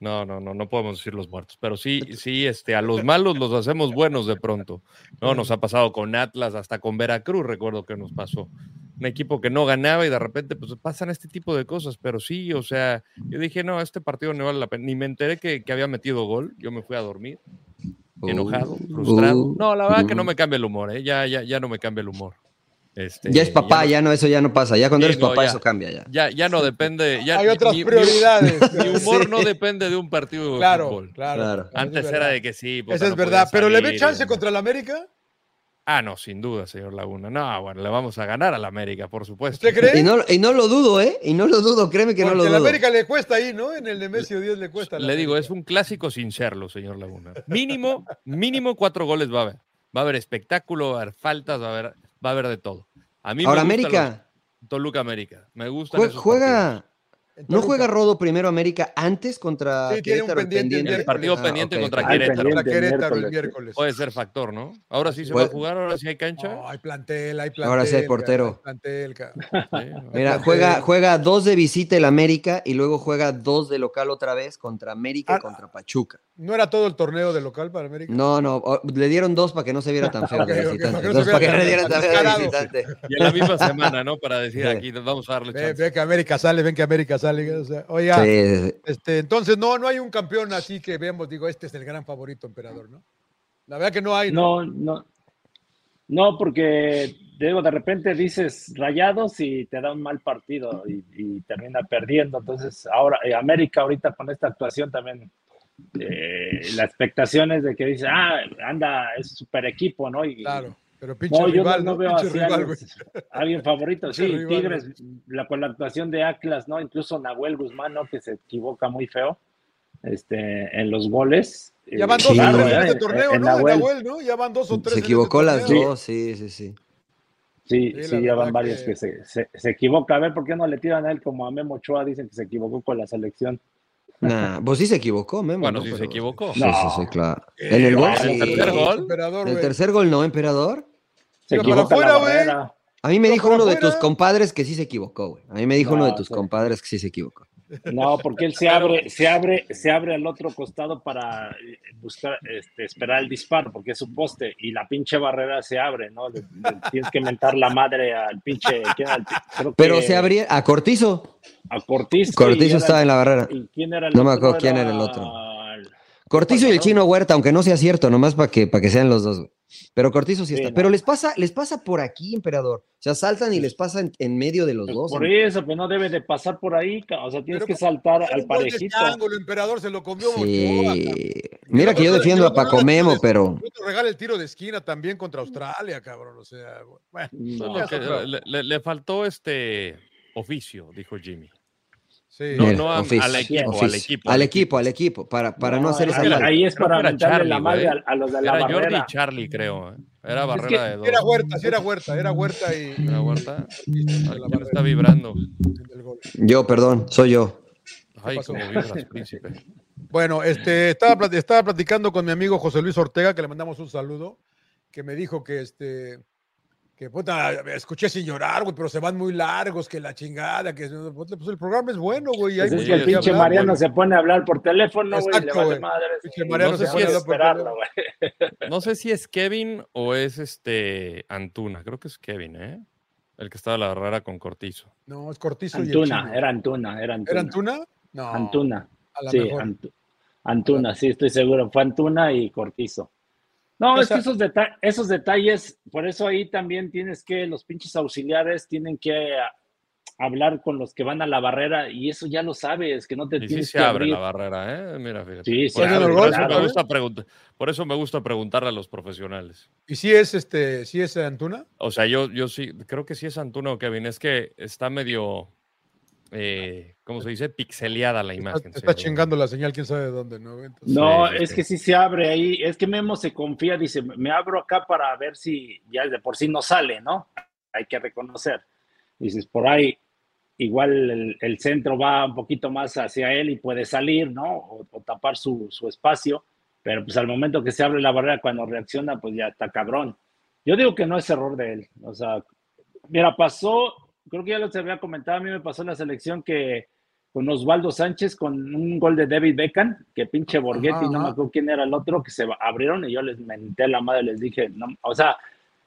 No, no, no, no podemos decir los muertos, pero sí, sí, este, a los malos los hacemos buenos de pronto. No, nos ha pasado con Atlas, hasta con Veracruz, recuerdo que nos pasó. Un equipo que no ganaba y de repente pues pasan este tipo de cosas, pero sí, o sea, yo dije, no, este partido no vale la pena. Ni me enteré que, que había metido gol, yo me fui a dormir enojado, frustrado. No, la verdad que no me cambia el humor, ¿eh? ya, ya, ya no me cambia el humor. Este, ya es papá, ya no, eso ya no pasa. Ya cuando eres papá, eso cambia ya. Ya, ya no depende. Ya, Hay otras prioridades. Mi, humor no depende de un partido de claro, fútbol. Claro, claro. Antes era de que sí. Eso es verdad. Pero ¿le ve chance contra el América? Ah, no, sin duda, señor Laguna. No, bueno, le vamos a ganar al América, por supuesto. ¿Usted cree? Y no, y no lo dudo, ¿eh? Y no lo dudo, créeme que no lo dudo. al América le cuesta ahí, ¿no? En el de Messi o Dios le cuesta. Le digo, es un clásico sin serlo, señor Laguna. Mínimo, mínimo cuatro goles va a haber. Va a haber espectáculo, va a haber faltas, va a haber, va a haber de todo. A mí Ahora, América. Toluca América. Me gusta. Juega, ¿No juega Rodo primero América antes contra sí, Querétaro? pendiente, el partido ah, pendiente contra Querétaro. el miércoles. Puede ser factor, ¿no? Ahora sí se va a jugar, ahora sí hay cancha. hay plantel, hay plantel. Ahora sí hay portero. Mira, juega, juega dos de visita el América y luego juega dos de local otra vez contra América y ah, contra Pachuca. ¿No era todo el torneo de local para América? No, no, le dieron dos para que no se viera tan feo de visitante. dos para que no se viera tan feo de visitante. Y en la misma semana, ¿no? Para decir aquí, vamos a darle chance. Ven que América sale, ven que América sale oiga, este, entonces no, no hay un campeón así que vemos, digo, este es el gran favorito emperador, ¿no? La verdad que no hay. No, no. No, porque digo, de repente dices rayados y te da un mal partido y, termina perdiendo. Entonces, ahora eh, América ahorita con esta actuación también eh, la expectación es de que dice, ah, anda, es super equipo, ¿no? Y, claro. Pero pinche rival, no, veo así alguien, favorito. Sí, Tigres, la, con la actuación de Atlas, ¿no? Incluso Nahuel Guzmán, ¿no? Que se equivoca muy feo. este, en los goles. Ya van dos o tres en este torneo, ¿no? Nahuel, ¿no? Ya van dos o tres. Se equivocó las dos, sí, sí, sí. Sí, sí, ya van varios que, se, se, equivoca. A ver, ¿por qué no le tiran a él como a Memo Ochoa? Dicen que se equivocó con la selección. Nah, pues sí se equivocó, Memo. Bueno, sí se equivocó. Sí, sí, sí, claro. En el gol, ¿El tercer gol? ¿El tercer gol no, emperador? Se. A mí me dijo uno de tus compadres que sí se equivocó, güey. A mí me dijo uno de tus compadres que sí se equivocó. No, porque él se abre, se abre, se abre al otro costado para eh, buscar, este, esperar el disparo, porque es su poste, y la pinche barrera se abre, ¿no? tienes que mentar la madre al pinche. Pero se abría a Cortizo. A Cortizo. Cortizo estaba en la barrera. no me acuerdo quién era el otro. Cortizo y el chino Huerta, aunque no sea cierto, nomás para que, para que sean los dos. Pero Cortizo sí, está. Pero les pasa, les pasa por aquí, emperador. O sea, saltan y les pasa en, medio de los pues dos. Por eso, pues no debe de pasar por ahí. O sea, tienes que saltar al parejito. el emperador se lo comió. Mira que yo defiendo a Paco Memo, pero. regala el tiro de esquina también contra Australia, cabrón. O sea, bueno. le, faltó este oficio, dijo Jimmy. No, no al, equipo, al, equipo, al equipo. Al equipo, para, para no, hacer ese Ahí es para darle la madre a, los de la era barrera. Jordi y Charlie, creo. ¿eh? Era barrera de dos. Era Huerta, sí era Huerta, era Huerta y... ¿Era Huerta? ¿Quién está vibrando? Yo, perdón, soy yo. Ay, como vibras, príncipe. Bueno, este, estaba, estaba platicando con mi amigo José Luis Ortega, que le mandamos un saludo, que me dijo que este que puta, escuché sin llorar, güey, pero se van muy largos, que la chingada, que pues, el programa es bueno, güey. Pues es que el pinche Mariano se pone a hablar por teléfono, güey, le vale madre. Mariano no, sé se si es, no sé si es Kevin o es este Antuna, creo que es Kevin, ¿eh? El que estaba a la barrera con Cortizo. No, es Cortizo Antuna, y el era Antuna, era Antuna. ¿Era Antuna? No. Antuna. sí, Antuna, sí, estoy seguro. Fue Antuna y Cortizo. No, es que esos, esos detalles, por eso ahí también tienes que, los pinches auxiliares tienen que hablar con los que van a la barrera y eso ya lo sabes, que no te tienes sí se que abre la barrera, ¿eh? Mira, fíjate. Sí, por, eso, por, eso me gusta por eso me gusta preguntarle a los profesionales. ¿Y si es este, si es Antuna? O sea, yo, yo sí, creo que sí es Antuna o Kevin, es que está medio eh, ¿cómo se dice? Pixeleada la imagen. Está, chingando la señal, quién sabe de dónde, ¿no? no, es que sí se abre ahí, es que Memo se confía, dice, me abro acá para ver si ya de por sí no sale, ¿no? Hay que reconocer. Dices, por ahí igual el, centro va un poquito más hacia él y puede salir, ¿no? O, tapar su, su, espacio, pero pues al momento que se abre la barrera, cuando reacciona, pues ya está cabrón. Yo digo que no es error de él, o sea, mira, pasó creo que ya lo se había comentado, a mí me pasó en la selección que con Osvaldo Sánchez, con un gol de David Beckham, que pinche Borghetti, no me acuerdo quién era el otro, que se abrieron y yo les menté la madre, les dije, no, o sea,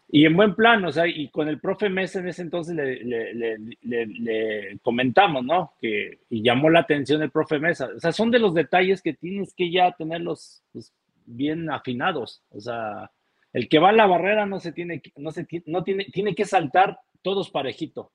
y en buen plan, o sea, y con el profe Mesa en ese entonces le, comentamos, ¿no? Que, y llamó la atención el profe Mesa. O sea, son de los detalles que tienes que ya tenerlos pues, bien afinados. O sea, el que va a la barrera no se tiene, no se, no tiene, tiene que saltar todos parejito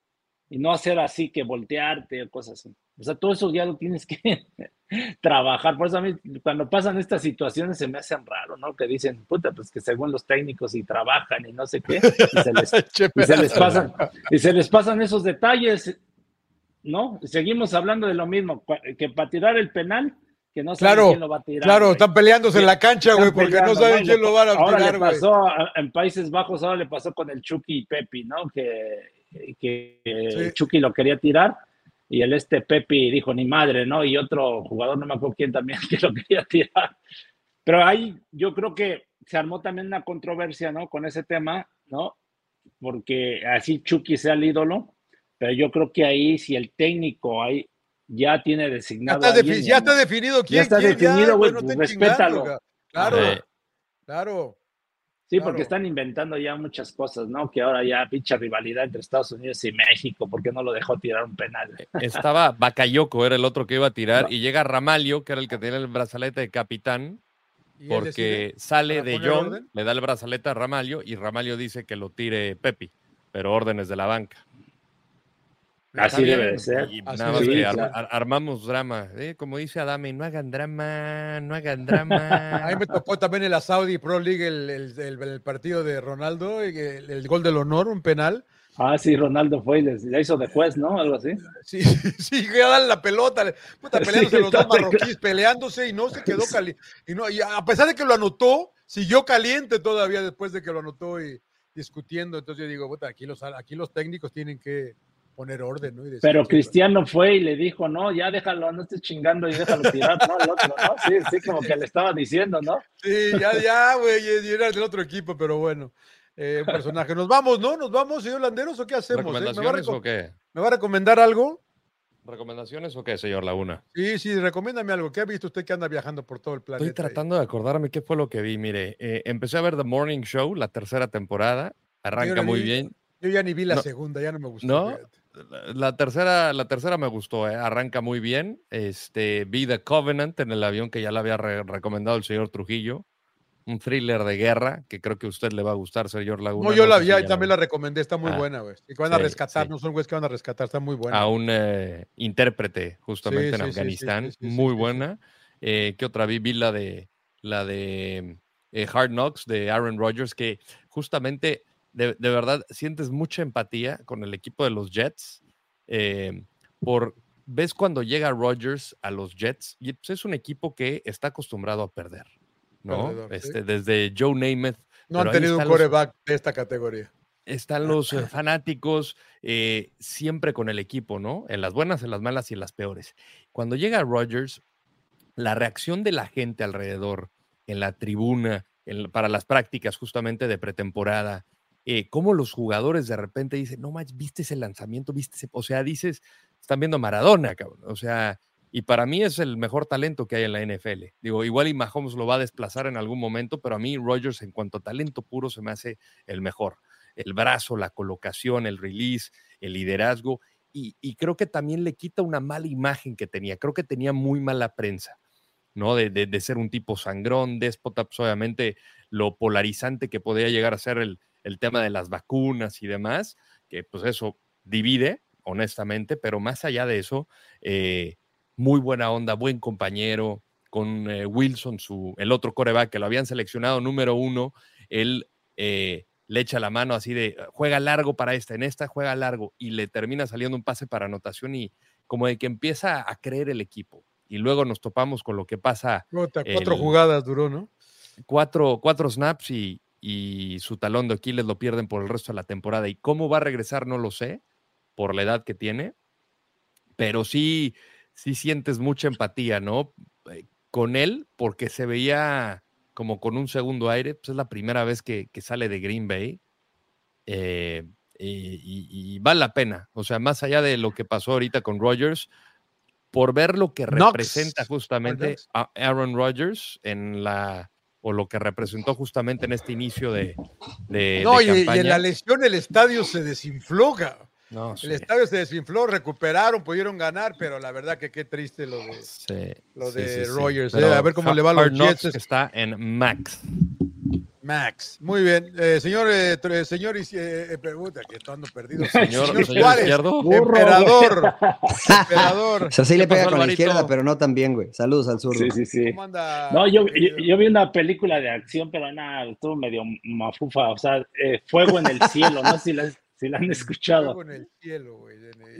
y no hacer así que voltearte o cosas así. O sea, todo eso ya lo tienes que trabajar. Por eso a mí, cuando pasan estas situaciones, se me hacen raro, ¿no? Que dicen, puta, pues que según los técnicos y trabajan y no sé qué, y se les, pasan, y se les pasan esos detalles, ¿no? Seguimos hablando de lo mismo, que para tirar el penal, que no saben quién lo va a tirar. Claro, están peleándose en la cancha, güey, porque no saben quién lo va a tirar. Ahora le pasó en Países Bajos, ahora le pasó con el Chucky y Pepi, ¿no? Que que Chucky lo quería tirar y el este Pepi dijo ni madre, ¿no? Y otro jugador, no me acuerdo quién también, que lo quería tirar. Pero ahí yo creo que se armó también una controversia, ¿no? Con ese tema, ¿no? Porque así Chucky sea el ídolo, pero yo creo que ahí si el técnico ahí ya tiene designado. Ya está, ya está definido quién. Ya está definido, güey, pues respétalo. Claro, claro. Sí, porque están inventando ya muchas cosas, ¿no? Que ahora ya pincha rivalidad entre Estados Unidos y México, porque no lo dejó tirar un penal. E, estaba Bakayoko, era el otro que iba a tirar, y llega Ramalio, que era el que tenía el brazalete de capitán, porque sale de John, le da el brazalete a Ramalio, y Ramalio dice que lo tire Pepi, pero órdenes de la banca. Así debe de ser. nada más que armamos drama. ¿eh? Como dice Adame, no hagan drama, no hagan drama. A mí me tocó también en la Saudi Pro League el, el, el, partido de Ronaldo, el, gol del honor, un penal. Ah, sí, Ronaldo fue y le hizo de juez, ¿no? Algo así. Sí, sí, ya dan la pelota, puta, peleándose los dos marroquíes, peleándose y no se quedó caliente. Y, no, y a pesar de que lo anotó, siguió caliente todavía después de que lo anotó y discutiendo. Entonces yo digo, puta, aquí los, aquí los técnicos tienen que poner orden, ¿no? Pero Cristiano fue y le dijo, no, ya déjalo, no estés chingando y déjalo tirar, ¿no? El otro, ¿no? Sí, sí, como que le estaba diciendo, ¿no? Sí, ya, ya, güey, y era del otro equipo, pero bueno eh, personaje. Nos vamos, ¿no? ¿Nos vamos, señor Landeros, o qué hacemos? Eh? ¿Recomendaciones o qué? ¿Me va a recomendar algo? ¿Recomendaciones o qué, señor Laguna? Sí, sí, recomiéndame algo. ¿Qué ha visto usted que anda viajando por todo el planeta? Estoy tratando de acordarme qué fue lo que vi. Mire, eh, empecé a ver The Morning Show, la tercera temporada. Arranca muy bien. Yo ya ni vi la segunda, ya no me gustó. ¿No? La tercera, la tercera me gustó, eh, arranca muy bien. Este, vi The Covenant en el avión que ya le había recomendado el señor Trujillo un thriller de guerra que creo que a usted le va a gustar, señor Laguna. No, yo la vi y también la recomendé, está muy ah, buena, güey. Y que van a rescatar, no son güeyes que van a rescatar, está muy buena. A un eh, intérprete justamente en Afganistán, muy buena. Eh, ¿Qué otra vi? Vi la de, la de eh, Hard Knocks de Aaron Rodgers, que justamente, de, verdad, sientes mucha empatía con el equipo de los Jets. por, ves cuando llega Rodgers a los Jets, y pues, es un equipo que está acostumbrado a perder ¿no? este, Desde Joe Namath. No han tenido un coreback de esta categoría. Están los eh, fanáticos eh, siempre con el equipo, ¿no? En las buenas, en las malas y en las peores. Cuando llega Rodgers, la reacción de la gente alrededor, en la tribuna, para las prácticas justamente de pretemporada, eh, cómo los jugadores de repente dicen, no más, viste ese lanzamiento, viste o sea, dices, están viendo Maradona, cabrón, o sea, y para mí es el mejor talento que hay en la NFL. Digo, igual y Mahomes lo va a desplazar en algún momento, pero a mí Rodgers en cuanto a talento puro se me hace el mejor. El brazo, la colocación, el release, el liderazgo. Y, creo que también le quita una mala imagen que tenía. Creo que tenía muy mala prensa, ¿no? De, de, ser un tipo sangrón, déspota, pues obviamente lo polarizante que podía llegar a ser el, el tema de las vacunas y demás, que pues eso divide, honestamente, pero más allá de eso, eh, muy buena onda, buen compañero, con eh, Wilson, su, el otro coreback que lo habían seleccionado número uno, él eh, le echa la mano así de, juega largo para esta, en esta juega largo, y le termina saliendo un pase para anotación y como de que empieza a creer el equipo. Y luego nos topamos con lo que pasa. cuatro jugadas duró, ¿no? Cuatro, cuatro snaps y, y su talón de Aquiles lo pierden por el resto de la temporada. Y cómo va a regresar, no lo sé, por la edad que tiene, pero sí sí sientes mucha empatía, ¿no? Eh, con él, porque se veía como con un segundo aire, pues es la primera vez que, sale de Green Bay. Eh, y, vale la pena. O sea, más allá de lo que pasó ahorita con Rodgers, por ver lo que representa justamente a Aaron Rodgers en la o lo que representó justamente en este inicio de, de no, y, en la lesión el estadio se desinfloga el estadio se desinfló, recuperaron, pudieron ganar, pero la verdad que qué triste lo de, lo de Rogers. Eh, a ver cómo le va a los Jets. Está en Max. Max, muy bien. Eh, señor, eh, señor, eh, pregunta, que estoy perdido. Señor, señor, Suárez, emperador. emperador. O sea, sí le pega con la izquierda, pero no tan bien, güey. Saludos al sur. Sí, sí, sí. ¿Cómo anda? No, yo, yo, vi una película de acción, pero nada, estuvo medio mafufa. O sea, Fuego en el cielo, no sé si la si la han escuchado.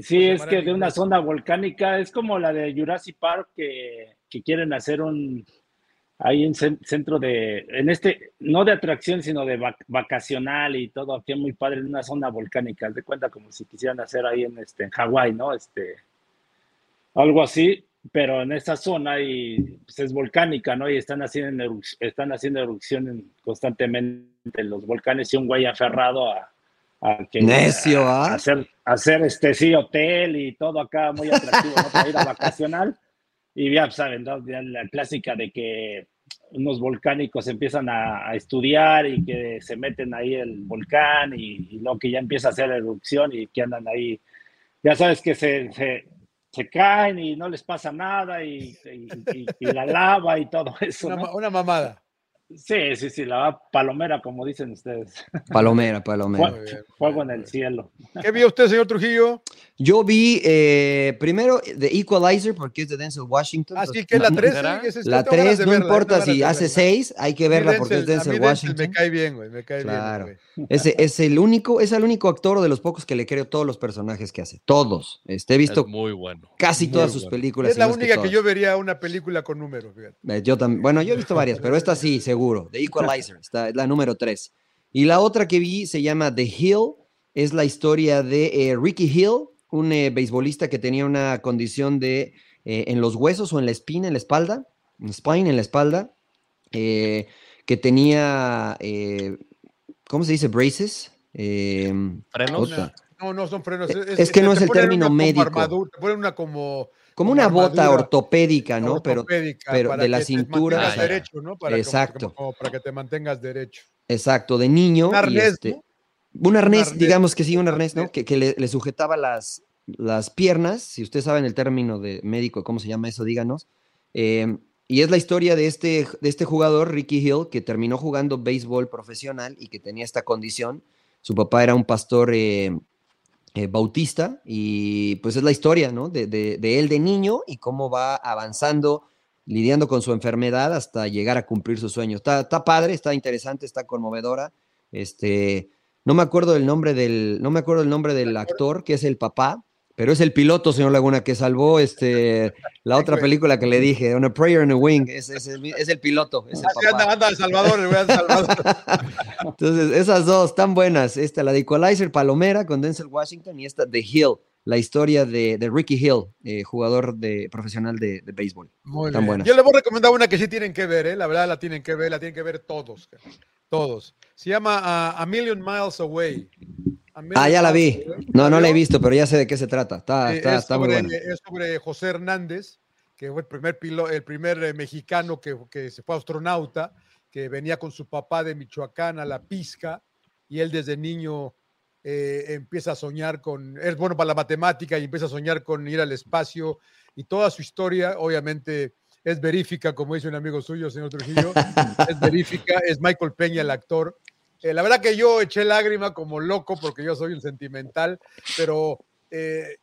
Sí, es que de una zona volcánica, es como la de Jurassic Park que, quieren hacer un ahí en centro de, en este, no de atracción, sino de vacacional y todo, aquí muy padre, en una zona volcánica, de cuenta como si quisieran hacer ahí en este, en Hawái, ¿no? Este, algo así, pero en esta zona y pues, es volcánica, ¿no? Y están haciendo, están haciendo erupción constantemente los volcanes y un güey aferrado a, Necio, ¿ah? hacer, hacer este sí, hotel y todo acá muy atractivo, ¿no? Para ir a vacacional. Y ya saben, la clásica de que unos volcánicos empiezan a, estudiar y que se meten ahí el volcán y, lo que ya empieza a hacer erupción y que andan ahí, ya sabes que se, se, caen y no les pasa nada y, la lava y todo eso. Una, una mamada. Sí, sí, sí, la palomera, como dicen ustedes. Palomera, palomera. Fuego en el cielo. ¿Qué vio usted, señor Trujillo? Yo vi eh, primero The Equalizer, porque es de Denzel Washington. Así ah, que la 3. la 3, no importa si hace 6, hay que verla porque es Denzel Washington. Me cae bien, güey, me cae claro. bien. Ese es el único, es el único actor de los pocos que le creo todos los personajes que hace. Todos. Este, he visto muy bueno. casi todas sus películas. Es la única que, yo vería una película con números. Eh, yo también, bueno, yo he visto varias, pero esta sí, seguro seguro. The Equalizer, está, es la número 3. Y la otra que vi se llama The Hill, es la historia de eh, Ricky Hill, un eh, beisbolista que tenía una condición de eh, en los huesos o en la espina, en la espalda, en spine, en la espalda, que tenía, ¿cómo se dice? Braces. ¿Frenos? No, no son frenos. Es, que no es el término médico. te ponen una como como una bota ortopédica, ¿no? pero, pero de la cintura. derecho, ¿no? Para Exacto. para que te mantengas derecho. Exacto, de niño. Un arnés, este, un, arnés digamos que sí, un arnés, ¿no? Que, le, sujetaba las, las piernas, si usted sabe el término de médico, ¿cómo se llama eso? Díganos. Em, y es la historia de este, de este jugador, Ricky Hill, que terminó jugando béisbol profesional y que tenía esta condición. Su papá era un pastor eh, eh, Bautista y pues es la historia, ¿no? De, él de niño y cómo va avanzando, lidiando con su enfermedad hasta llegar a cumplir sus sueños. Está, está padre, está interesante, está conmovedora. Este, no me acuerdo del nombre del, no me acuerdo el nombre del actor, que es el papá, pero es el piloto, señor Laguna, que salvó este, la otra película que le dije, On a Prayer in a Wing. Es, es, el piloto. Es el papá. Anda, Salvador, el Salvador. Entonces, esas dos están buenas. Esta, la de Equalizer Palomera con Denzel Washington y esta The Hill, la historia de, de Ricky Hill, eh, jugador de, profesional de, de béisbol. Muy Buenas. Yo le voy a recomendar una que sí tienen que ver, ¿eh? la verdad la tienen que ver, la tienen que ver todos. Todos. Se llama uh, A Million Miles Away. Ah, ya la vi. No, no la he visto, pero ya sé de qué se trata. Está, está, es, sobre, muy es sobre José Hernández, que fue el primer, el primer eh, mexicano que, que, se fue astronauta, que venía con su papá de Michoacán a la pizca, y él desde niño eh, empieza a soñar con, es bueno para la matemática y empieza a soñar con ir al espacio, y toda su historia, obviamente, es verífica, como dice un amigo suyo, señor Trujillo, es verífica, es Michael Peña el actor, eh, la verdad que yo eché lágrima como loco porque yo soy un sentimental, pero eh,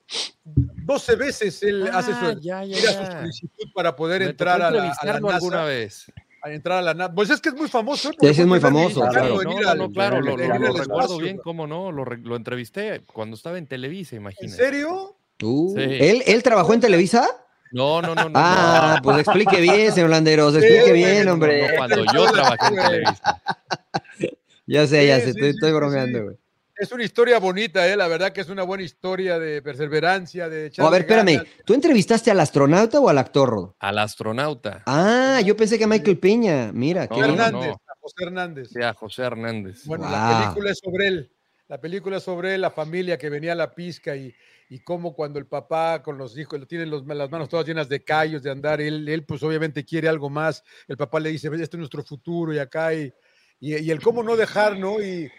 12 veces él hace su, ah, solicitud para poder entrar a la, a NASA. alguna vez. A entrar a la NASA. Pues es que es muy famoso. ¿eh? es muy famoso, claro. No, no, claro, lo, recuerdo bien, cómo no, lo, lo, entrevisté cuando estaba en Televisa, imagínate. ¿En serio? Uh, ¿él, ¿Él trabajó en Televisa? No, no, no. ah, pues explique bien, señor Landeros, explique bien, hombre. cuando yo trabajé en Televisa. Ya sé, ya sé, estoy, bromeando, güey. Es una historia bonita, ¿eh? la verdad que es una buena historia de perseverancia, de a ver, espérame, ¿tú entrevistaste al astronauta o al actor, Al astronauta. Ah, yo pensé que a Michael Peña, mira. qué Hernández, a José Hernández. Sí, a José Hernández. Bueno, la película es sobre él. La película es sobre él, la familia que venía a la pizca y, y cómo cuando el papá con los hijos tienen los, las manos todas llenas de callos de andar, él, él pues obviamente quiere algo más. El papá le dice, este es nuestro futuro y acá y y, el cómo no dejar, ¿no? Y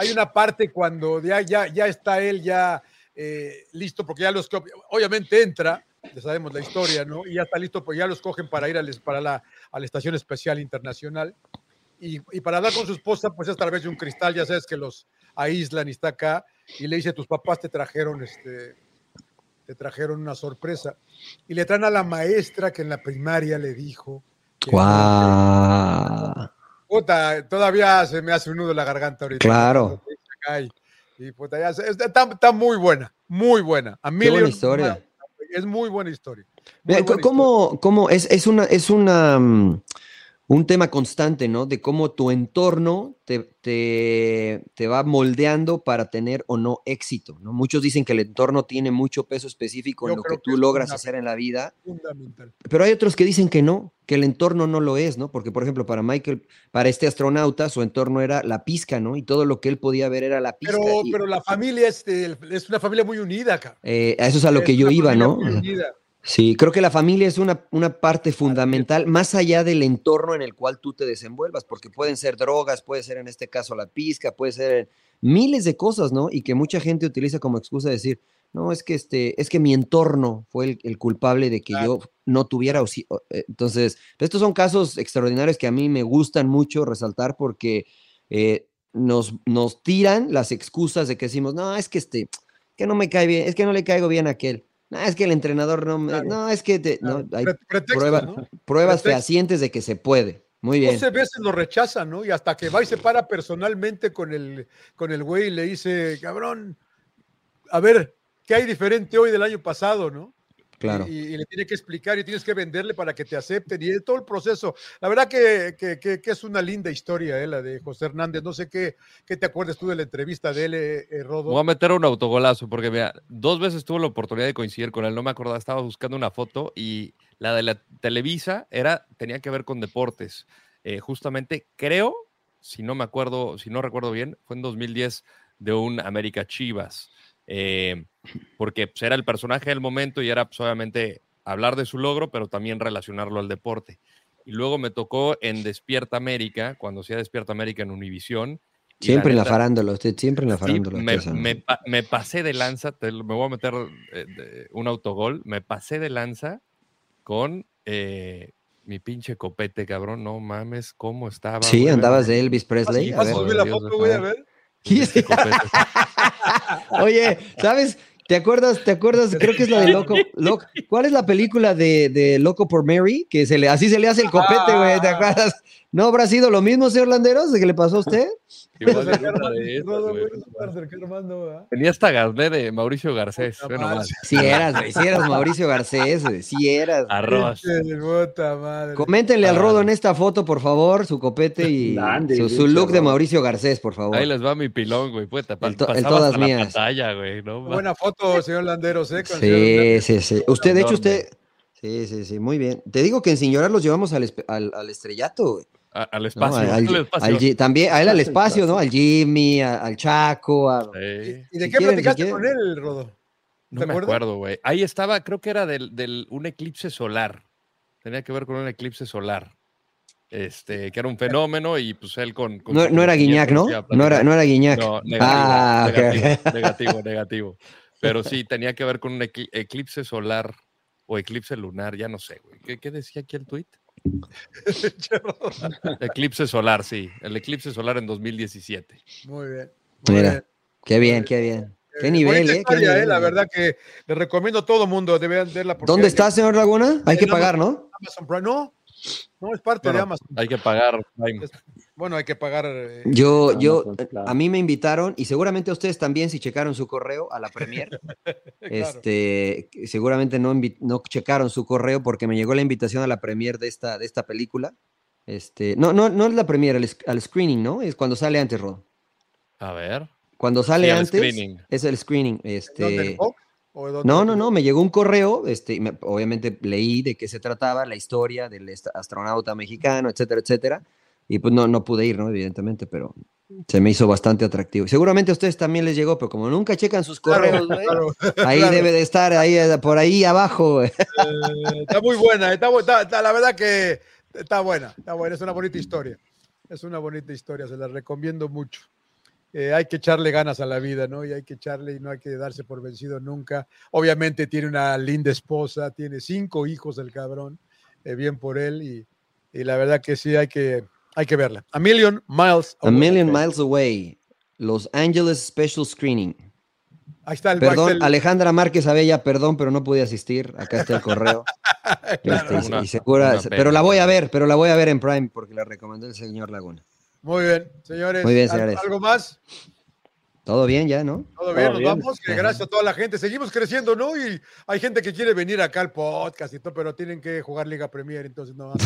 hay una parte cuando ya, ya, ya está él ya eh, listo, porque ya los, obviamente entra, ya sabemos la historia, ¿no? Y ya está listo, pues ya los cogen para ir a, para la, Estación Especial Internacional. Y, para hablar con su esposa, pues es a través de un cristal, ya sabes que los aíslan y está acá, y le dice, tus papás te trajeron, este, te trajeron una sorpresa. Y le traen a la maestra que en la primaria le dijo. ¡Guau! Puta, todavía se me hace un nudo en la garganta ahorita. Claro. Y puta, ya, está, muy buena, muy buena. A Qué buena historia. Es muy buena historia. ¿Cómo, ¿Cómo, es, es una, es una, mm, un tema constante, ¿no? De cómo tu entorno te, te, va moldeando para tener o no éxito, ¿no? Muchos dicen que el entorno tiene mucho peso específico en lo que tú logras hacer en la vida. Fundamental. Pero hay otros que dicen que no, que el entorno no lo es, ¿no? Porque, por ejemplo, para Michael, para este astronauta, su entorno era la pizca, ¿no? Y todo lo que él podía ver era la pizca. Pero, pero la familia es, es, una familia muy unida acá. Eh, a eso es a lo que yo iba, ¿no? Sí, creo que la familia es una, una, parte fundamental, más allá del entorno en el cual tú te desenvuelvas, porque pueden ser drogas, puede ser en este caso la pizca, puede ser miles de cosas, ¿no? Y que mucha gente utiliza como excusa decir, no, es que este, es que mi entorno fue el, culpable de que yo no tuviera. Eh, entonces, estos son casos extraordinarios que a mí me gustan mucho resaltar porque eh, nos, nos tiran las excusas de que decimos, no, es que este, que no me cae bien, es que no le caigo bien a aquel. No, es que el entrenador no, no, es que no, hay pruebas fehacientes de que se puede. Muy bien. 12 veces lo rechazan, ¿no? Y hasta que va y se para personalmente con el, con el güey y le dice, cabrón, a ver, ¿qué hay diferente hoy del año pasado, no? Claro. Y, le tiene que explicar y tienes que venderle para que te acepten y todo el proceso. La verdad que, es una linda historia, eh, la de José Hernández. No sé qué, qué te acuerdas tú de la entrevista de él, eh, eh, Rodo. Voy a meter un autogolazo porque, vea, dos veces tuve la oportunidad de coincidir con él. No me acordaba, estaba buscando una foto y la de la Televisa era, tenía que ver con deportes. Eh, justamente, creo, si no me acuerdo, si no recuerdo bien, fue en 2010 de un América Chivas. Eh, porque pues, era el personaje del momento y era pues, obviamente hablar de su logro, pero también relacionarlo al deporte. Y luego me tocó en Despierta América, cuando hacía Despierta América en Univisión. Siempre en la farándula, usted siempre en la farándula. me, pasé de lanza, me voy a meter eh, un autogol, me pasé de lanza con eh, mi pinche copete, cabrón. No mames, ¿cómo estaba? Sí, andabas de Elvis Presley. A ver, la foto, voy a ver. Oye, ¿sabes? ¿Te acuerdas? ¿Te acuerdas? Creo que es la de Loco. ¿Cuál es la película de, de, Loco por Mary? Que se le, así se le hace el copete, güey. ¿Te ah. acuerdas? ¿No habrá sido lo mismo, señor Landeros, de que le pasó a usted? Tenía hasta Garnet de Mauricio Garcés. Si eras, güey, si eras Mauricio Garcés, güey, si eras. Arroz. Coméntenle al Rodo en esta foto, por favor, su copete y su, look de Mauricio Garcés, por favor. Ahí les va mi pilón, güey. Puta, el, todas mías. Pantalla, güey, Buena foto, señor Landeros, ¿eh? Sí, sí, sí. Usted, de hecho, usted... Sí, sí, sí, muy bien. Te digo que en Sin Llorar los llevamos al, al, al estrellato, güey al espacio. también a él al espacio, ¿no? Al Jimmy, al Chaco. ¿Y de qué platicaste con él, Rodo? No me acuerdo, güey. Ahí estaba, creo que era del, del, un eclipse solar. Tenía que ver con un eclipse solar. Este, que era un fenómeno y pues él con. no, no, era Guiñac, ¿no? No era, no era Guiñac. No, negativo, ah, negativo, negativo, Pero sí, tenía que ver con un eclipse solar o eclipse lunar, ya no sé, güey. ¿Qué, qué decía aquí el tweet? eclipse solar, sí. El eclipse solar en 2017. Muy bien. Mira, qué bien, qué bien. Qué eh, nivel, eh, eh, La verdad que le recomiendo a todo mundo, debe verla. ¿Dónde está, señor Laguna? Hay que pagar, ¿no? Amazon Prime, no. No, es parte de Amazon. Hay que pagar. Bueno, hay que pagar. Eh, yo, yo, a mí me invitaron y seguramente a ustedes también, si checaron su correo a la Premier, este, seguramente no, no checaron su correo porque me llegó la invitación a la Premier de esta, de esta película. Este, no, no, no es la Premier, al screening, ¿no? Es cuando sale antes, Rod. A ver. Cuando sale antes, es el screening. Este, no, no, no, me llegó un correo, este, obviamente leí de qué se trataba, la historia del astronauta mexicano, etcétera, etcétera, y pues no, no pude ir, ¿no? Evidentemente, pero se me hizo bastante atractivo. Seguramente a ustedes también les llegó, pero como nunca checan sus correos, ahí debe de estar, ahí eh, por ahí abajo. Eh, está muy buena, está, está, la verdad que está buena, está buena, es una bonita historia, es una bonita historia, se la recomiendo mucho. Eh, hay que echarle ganas a la vida, ¿no? Y hay que echarle y no hay que darse por vencido nunca. Obviamente tiene una linda esposa, tiene cinco hijos el cabrón, eh, bien por él y, la verdad que sí hay que, hay que verla. A Million Miles Away. A Million Miles Away, Los Angeles Special Screening. Ahí está el Perdón, Alejandra Márquez Abella, perdón, pero no pude asistir. Acá está el correo. Este, pero la voy a ver, pero la voy a ver en Prime porque la recomendó el señor Laguna. Muy bien, señores. Muy bien, señores. ¿Algo más? Todo bien ya, ¿no? Todo bien, nos vamos. gracias a toda la gente. Seguimos creciendo, ¿no? Y hay gente que quiere venir acá al podcast y todo, pero tienen que jugar Liga Premier, entonces no van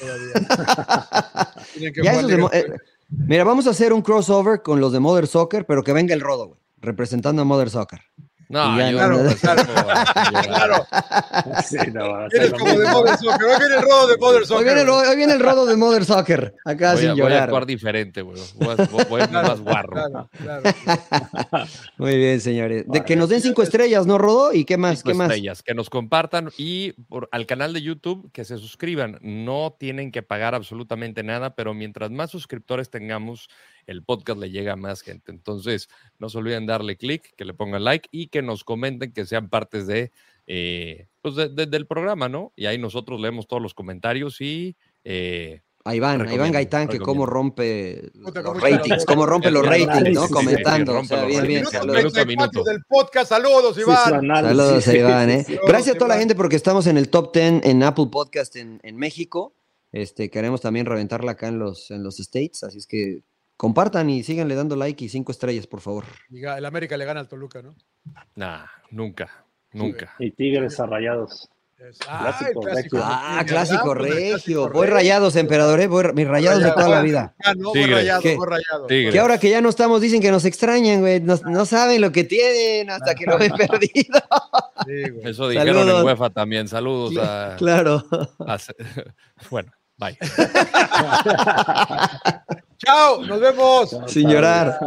todavía. tienen que jugar eh, mira, vamos a hacer un crossover con los de Mother Soccer, pero que venga el Rodo, güey, representando a Mother Soccer. No, yo, claro, no, claro, claro. Sí, no, Eres como de Mother Soccer. Hoy viene el rodo de Mother Soccer. Hoy viene, el, hoy viene el rodo de Mother Soccer. Acá voy sin a, llorar. Voy a actuar diferente, güey. Voy a, voy a más guarro. Claro, Muy bien, señores. De que nos den cinco estrellas, ¿no, Rodo? ¿Y qué más? Cinco ¿Qué más? estrellas. Que nos compartan y por, al canal de YouTube que se suscriban. No tienen que pagar absolutamente nada, pero mientras más suscriptores tengamos, el podcast le llega a más gente. Entonces, no se olviden darle clic, que le pongan like y que nos comenten, que sean partes de, eh, pues del programa, ¿no? Y ahí nosotros leemos todos los comentarios y eh, Ahí van, Gaitán, que cómo rompe los ratings, cómo rompe los ratings, ¿no? Comentando. bien, bien. Saludos. del podcast. Saludos, Iván. Saludos, Iván. ¿eh? Gracias a toda la gente porque estamos en el top 10 en Apple Podcast en, en México. Este, queremos también reventarla acá en los, en los States, así es que compartan y síganle dando like y cinco estrellas, por favor. El América le gana al Toluca, ¿no? Nah, nunca, nunca. Y Tigres arrayados. Ah, clásico, regio. Ah, clásico regio. Voy rayados, emperador, ¿eh? mis rayados de toda la vida. Ah, no, voy rayado, voy rayado. Que ahora que ya no estamos, dicen que nos extrañan, güey. No, saben lo que tienen hasta que lo ven perdido. Eso dijeron en UEFA también. Saludos a. Claro. bueno, bye. Chao, nos vemos. Sin llorar.